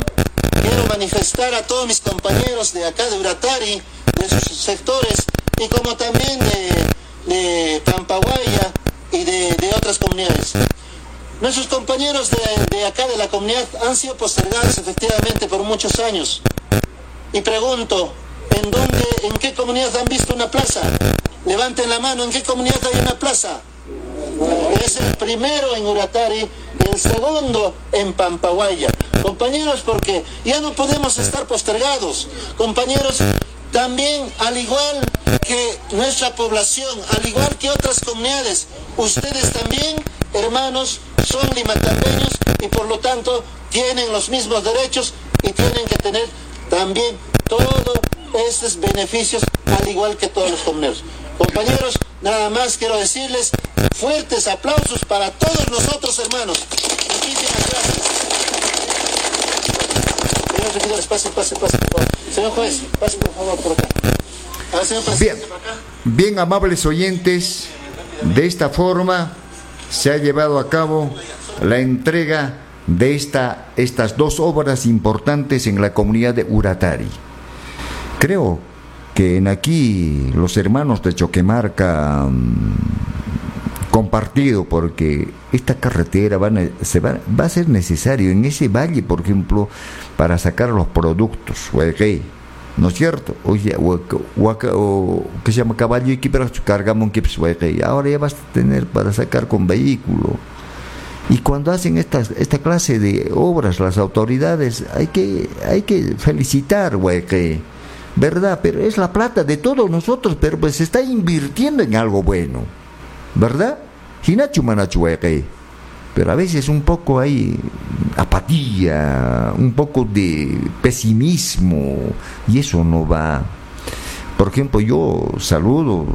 quiero manifestar a todos mis compañeros de acá de Uratari, de sus sectores, y como también de, de Pampaguaya y de, de otras comunidades. Nuestros compañeros de, acá de la comunidad han sido postergados efectivamente por muchos años. Y pregunto, ¿en qué comunidad han visto una plaza? Levanten la mano, ¿en qué comunidad hay una plaza? Es el primero en Uratari el segundo en Pampaguaya. Compañeros, porque ya no podemos estar postergados. Compañeros, también, al igual que nuestra población, al igual que otras comunidades, ustedes también, hermanos, son limatambeños y por lo tanto tienen los mismos derechos y tienen que tener también todos estos beneficios, al igual que todos los comuneros. Compañeros, nada más quiero decirles fuertes aplausos para todos nosotros, hermanos. Muchísimas gracias. Señor pase, pase, pase, por favor. Señor juez, pase por favor por acá. Bien, bien amables oyentes, de esta forma se ha llevado a cabo la entrega de esta, estas dos obras importantes en la comunidad de Uratari. Creo que en aquí los hermanos de Choquemarca han compartido porque esta carretera va, va, a ser necesario en ese valle, por ejemplo, para sacar los productos. ¿No es cierto? Oye, o, que se llama caballo y cargamos un ahora ya vas a tener para sacar con vehículo. Y cuando hacen esta, esta clase de obras las autoridades, hay que, hay que felicitar, que ¿verdad? Pero es la plata de todos nosotros, pero pues se está invirtiendo en algo bueno, ¿verdad? Hinachu manachu, pero a veces un poco hay apatía, un poco de pesimismo y eso no va. Por ejemplo, yo saludo,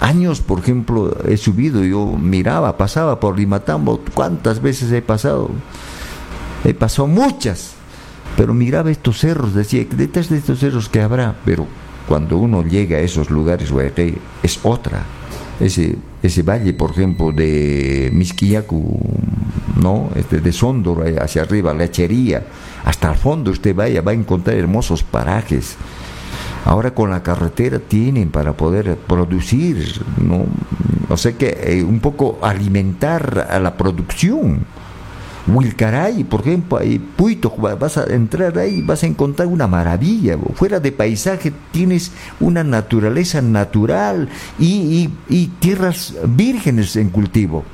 años, por ejemplo, he subido, yo miraba, pasaba por Limatambo, ¿cuántas veces he pasado? He pasado muchas, pero miraba estos cerros, decía, detrás de estos cerros que habrá, pero cuando uno llega a esos lugares, es otra ese, ese valle, por ejemplo, de Misquiacu, ¿no? Este, de Sondor hacia arriba, la Lechería, hasta el fondo usted vaya, va a encontrar hermosos parajes. Ahora con la carretera tienen para poder producir, ¿no? O sea que eh, un poco alimentar a la producción Wilcaray, por ejemplo, Puito, vas a entrar ahí, vas a encontrar una maravilla. Fuera de paisaje tienes una naturaleza natural y, tierras vírgenes en cultivo,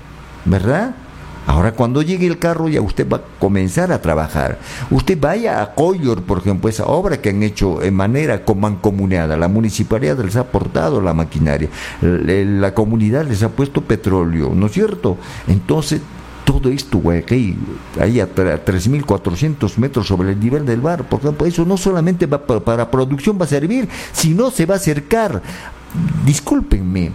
¿verdad? Ahora cuando llegue el carro ya usted va a comenzar a trabajar. Usted vaya a Coyor, por ejemplo, esa obra que han hecho en manera mancomunada. La municipalidad les ha aportado la maquinaria. La comunidad les ha puesto petróleo, ¿no es cierto? Entonces todo esto, Guayaquil, ahí a 3.400 metros sobre el nivel del mar, por ejemplo, eso no solamente va para producción va a servir, sino se va a acercar. Discúlpenme,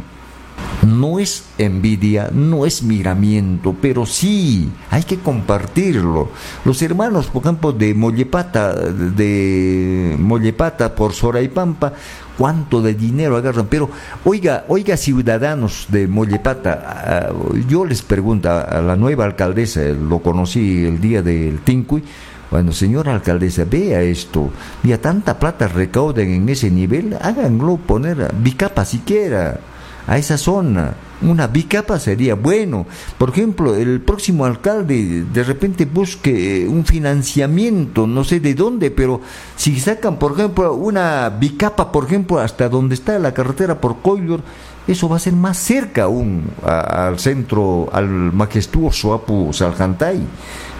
no es envidia, no es miramiento, pero sí hay que compartirlo. Los hermanos, por ejemplo, de Mollepata, de Mollepata por Soraipampa, cuánto de dinero agarran. Pero, oiga, oiga, ciudadanos de Mollepata, ah, yo les pregunto a la nueva alcaldesa, lo conocí el día del Tincuy, bueno, señora alcaldesa, vea esto, a tanta plata recauden en ese nivel, háganlo poner bicapa siquiera a esa zona. Una bicapa sería bueno. Por ejemplo, el próximo alcalde de repente busque un financiamiento, no sé de dónde, pero si sacan, por ejemplo, una bicapa, por ejemplo, hasta donde está la carretera por Collor, eso va a ser más cerca aún al centro, al majestuoso Apu Saljantay.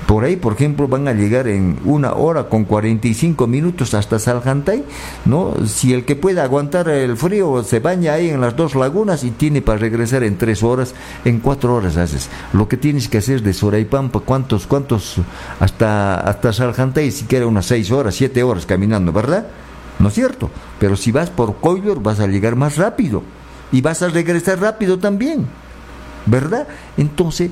Por ahí, por ejemplo, van a llegar en una hora con 45 minutos hasta Saljantay, ¿no? Si el que pueda aguantar el frío se baña ahí en las dos lagunas y tiene para regresar en tres horas, en cuatro horas haces. Lo que tienes que hacer de Soraipampa, ¿cuántos, cuántos hasta, hasta Saljantay? Siquiera unas seis horas, siete horas caminando, ¿verdad? ¿no es cierto? Pero si vas por Coyor vas a llegar más rápido y vas a regresar rápido también, ¿verdad? Entonces,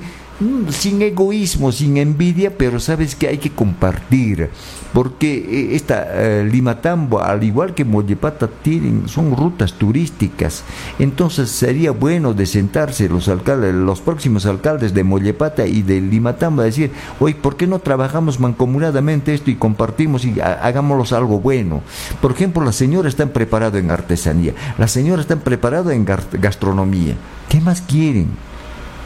sin egoísmo, sin envidia, pero sabes que hay que compartir, porque eh, esta eh, Limatambo, al igual que Mollepata, tienen, son rutas turísticas, entonces sería bueno de sentarse los alcaldes, los próximos alcaldes de Mollepata y de Limatambo a decir, oye, ¿por qué no trabajamos mancomunadamente esto y compartimos y hagámoslo algo bueno? Por ejemplo, las señoras están preparadas en artesanía, las señoras están preparadas en gastronomía, ¿qué más quieren?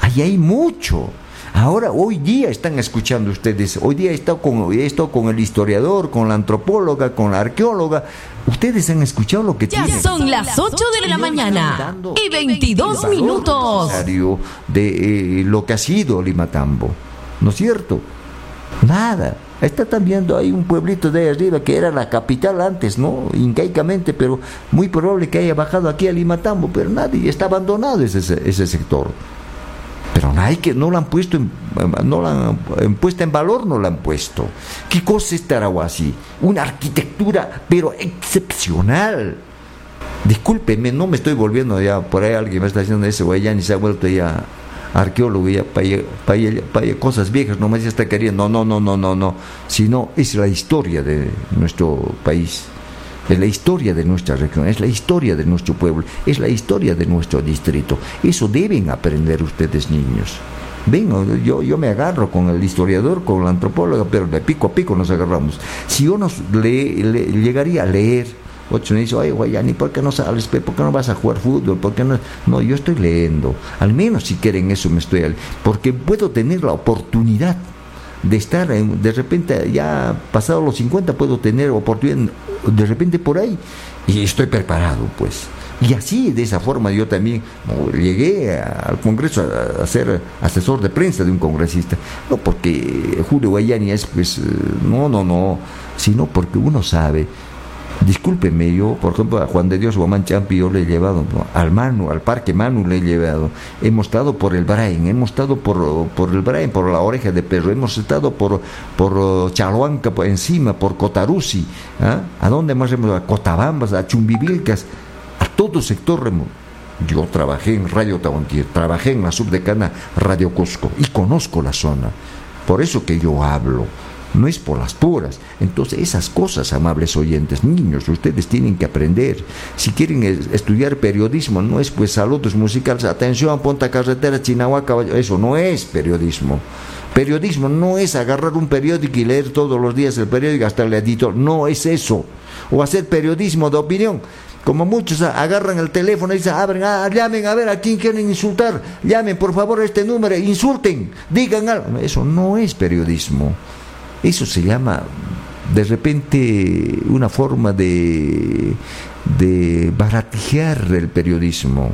Ahí hay mucho. Ahora, hoy día están escuchando ustedes, hoy día he estado con, con el historiador, con la antropóloga, con la arqueóloga. Ustedes han escuchado lo que ya son las 8 de la mañana y 22 minutos. De eh, lo que ha sido Limatambo, ¿no es cierto? Nada. Está también hay un pueblito de ahí arriba que era la capital antes, ¿no? Incaicamente, pero muy probable que haya bajado aquí a Limatambo, pero nadie, está abandonado ese, ese sector. Pero que no la han puesto en, no la han, puesta en valor, no la han puesto. ¿Qué cosa es Tarahuasi? Una arquitectura, pero excepcional. Discúlpeme, no me estoy volviendo ya, por ahí alguien me está diciendo ese güey, ya ni se ha vuelto ya arqueólogo, ya para cosas viejas, nomás ya está queriendo. No, no, no, no, no, sino es la historia de nuestro país es la historia de nuestra región, es la historia de nuestro pueblo, es la historia de nuestro distrito. Eso deben aprender ustedes niños. Ven, yo, yo me agarro con el historiador, con la antropóloga, pero de pico a pico nos agarramos. Si yo nos le, llegaría a leer, otros me dicen, oye, Guayani, ¿por qué no sales? ¿Por qué no vas a jugar fútbol? ¿Por qué no? No, yo estoy leyendo. Al menos si quieren eso me estoy... Porque puedo tener la oportunidad de estar, de repente ya pasado los 50 puedo tener oportunidad de repente por ahí y estoy preparado pues. Y así, de esa forma, yo también llegué al Congreso a, ser asesor de prensa de un congresista. No porque Julio Guayani es, pues, no, no, no, sino porque uno sabe Discúlpeme, yo, por ejemplo, a Juan de Dios Guamán Champi yo le he llevado, al Manu, al Parque Manu le he llevado. Hemos estado por el Brain, hemos estado por, por el Brain, por la oreja de perro, hemos estado por, por Chaluanca, por encima, por Cotarusi, ¿ah? ¿a dónde más hemos A Cotabambas, a Chumbivilcas, a todo sector remoto. Yo trabajé en Radio Tabantier, trabajé en la subdecana Radio Cusco y conozco la zona. Por eso que yo hablo no es por las puras. Entonces, esas cosas, amables oyentes, niños, ustedes tienen que aprender. Si quieren estudiar periodismo, no es pues saludos musicales, atención, ponta carretera, Chinahuaca, eso no es periodismo. Periodismo no es agarrar un periódico y leer todos los días el periódico hasta el editor, no es eso. O hacer periodismo de opinión como muchos agarran el teléfono y dicen, abren, ah, llamen a ver a quién quieren insultar, llamen por favor a este número, insulten, digan algo. Eso no es periodismo. Eso se llama de repente una forma de, de baratijear el periodismo,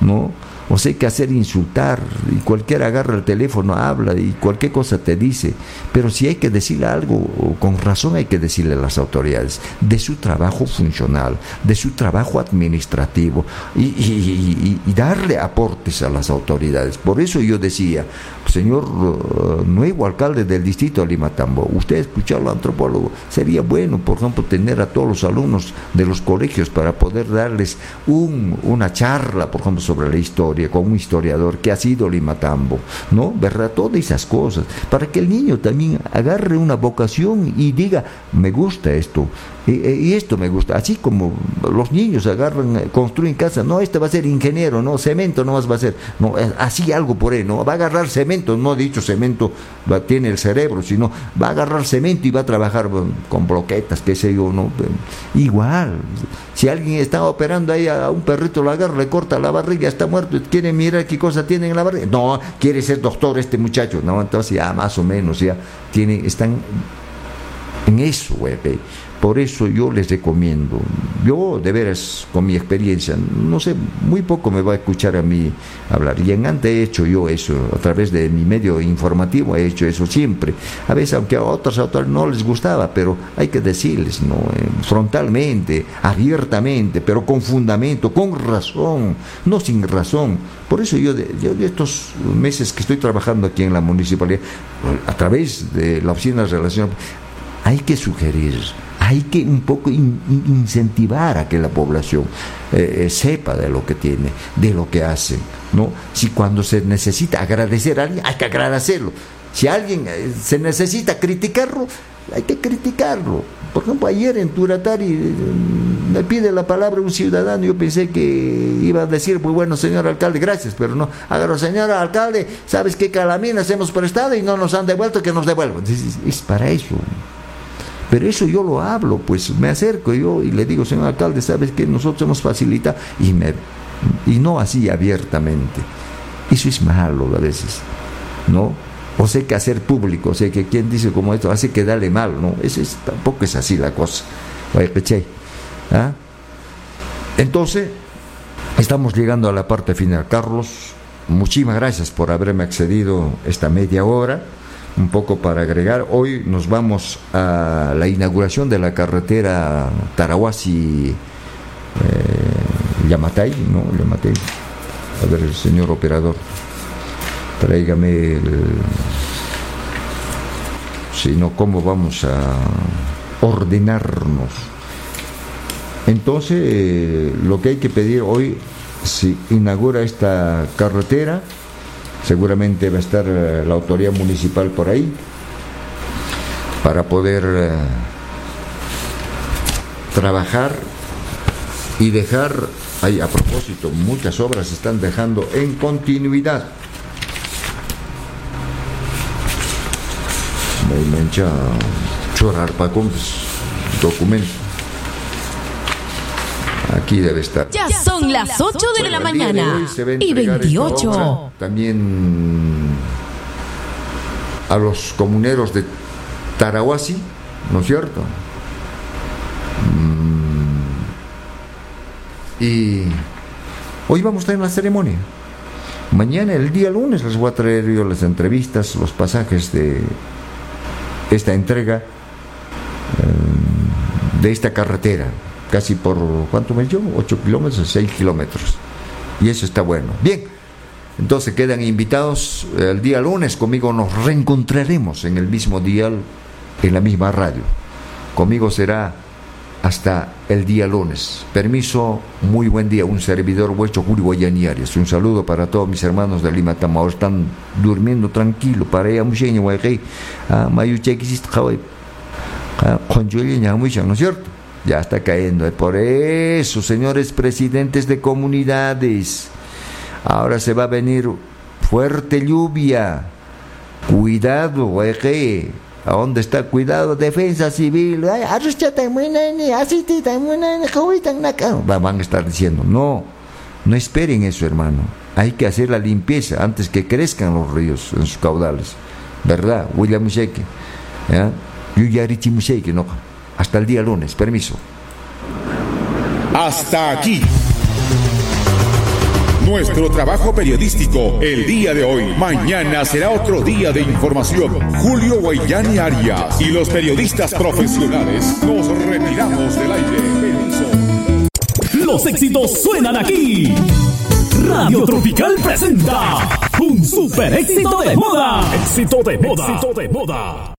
¿no? O sea, que hacer insultar, y cualquiera agarra el teléfono, habla y cualquier cosa te dice. Pero si hay que decirle algo, con razón hay que decirle a las autoridades de su trabajo funcional, de su trabajo administrativo y, darle aportes a las autoridades. Por eso yo decía, señor uh, nuevo alcalde del distrito de Limatambo, usted escuchó al antropólogo, sería bueno, por ejemplo, tener a todos los alumnos de los colegios para poder darles un, una charla, por ejemplo, sobre la historia con un historiador que ha sido Limatambo, ¿no? ¿Verdad? Todas esas cosas, para que el niño también agarre una vocación y diga, me gusta esto, y, esto me gusta, así como los niños agarran, eh, construyen casa, no, este va a ser ingeniero, no, cemento no más va a ser, no, eh, así algo por ahí, no, va a agarrar cemento, no dicho cemento va, tiene el cerebro, sino va a agarrar cemento y va a trabajar con bloquetas, qué sé yo, no, igual, si alguien está operando ahí a un perrito, lo agarra, le corta la barriga, está muerto, quiere mirar qué cosa tiene en la barriga, no, quiere ser doctor este muchacho, no, entonces ya más o menos, ya tiene, están en eso, güey. Por eso yo les recomiendo, yo de veras con mi experiencia, no sé, muy poco me va a escuchar a mí hablar. Y en antes he hecho yo eso, a través de mi medio informativo he hecho eso siempre. A veces, aunque a otros autores no les gustaba, pero hay que decirles, ¿no? Eh, frontalmente, abiertamente, pero con fundamento, con razón, no sin razón. Por eso yo yo de estos meses que estoy trabajando aquí en la municipalidad, a través de la oficina de relación, hay que sugerir hay que un poco incentivar a que la población eh, eh, sepa de lo que tiene, de lo que hacen. ¿no? Si cuando se necesita agradecer a alguien, hay que agradecerlo. Si alguien eh, se necesita criticarlo, hay que criticarlo. Por ejemplo, ayer en Turatari me pide la palabra un ciudadano, yo pensé que iba a decir, pues bueno, señor alcalde, gracias, pero no. Agarro, señor alcalde, ¿sabes qué calaminas hemos prestado y no nos han devuelto? Que nos devuelvan. Es, para eso. Pero eso yo lo hablo, pues me acerco yo y le digo, señor alcalde, ¿sabes qué? Nosotros hemos facilitado y, me, y no así abiertamente. Eso es malo a veces, ¿no? O sé que hacer público, o sé que quien dice como esto hace que dale mal, ¿no? Eso es, tampoco es así la cosa. ¿Ah? Entonces, estamos llegando a la parte final. Carlos, muchísimas gracias por haberme accedido esta media hora. Un poco para agregar, hoy nos vamos a la inauguración de la carretera Tarahuasi eh, Yamatay, ¿no? Yamatay. A ver, el señor operador, tráigame el. Si no, ¿cómo vamos a ordenarnos? Entonces, lo que hay que pedir hoy, si inaugura esta carretera, seguramente va a estar eh, la autoridad municipal por ahí, para poder eh, trabajar y dejar, ahí a propósito, muchas obras se están dejando en continuidad. Mancha chorar para documento. Aquí debe estar. Ya son las 8 de la mañana y 28. También a los comuneros de Tarahuasi, ¿no es cierto? Mm. Y hoy vamos a tener la ceremonia. Mañana, el día lunes, les voy a traer yo las entrevistas, los pasajes de esta entrega eh, de esta carretera casi por, ¿cuánto me dio? 8 kilómetros, 6 kilómetros. Y eso está bueno. Bien, entonces quedan invitados el día lunes, conmigo nos reencontraremos en el mismo día, en la misma radio. Conmigo será hasta el día lunes. Permiso, muy buen día. Un servidor vuestro, Julio. Un saludo para todos mis hermanos de Lima Tamao. Están durmiendo tranquilo. Para ella, ah, ¿no es cierto? Ya está cayendo. Por eso, señores presidentes de comunidades, ahora se va a venir fuerte lluvia. Cuidado, eje. ¿A dónde está? Cuidado, defensa civil. Van a estar diciendo, no, no esperen eso, hermano. Hay que hacer la limpieza antes que crezcan los ríos en sus caudales. ¿Verdad? William Musheke. ¿Ya? Yuyarichi Musheke, no. Hasta el día lunes. Permiso. Hasta aquí. Nuestro trabajo periodístico el día de hoy. Mañana será otro día de información. Julio Guayani Arias y los periodistas profesionales nos retiramos del aire. Permiso. Los éxitos suenan aquí. Radio Tropical presenta un super éxito de moda. Éxito de moda. Éxito de moda.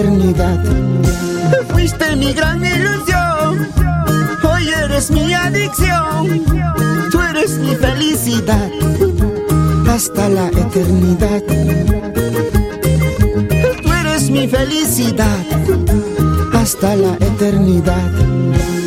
Eternidad. Fuiste mi gran ilusión, hoy eres mi adicción. Tú eres mi felicidad hasta la eternidad. Tú eres mi felicidad hasta la eternidad.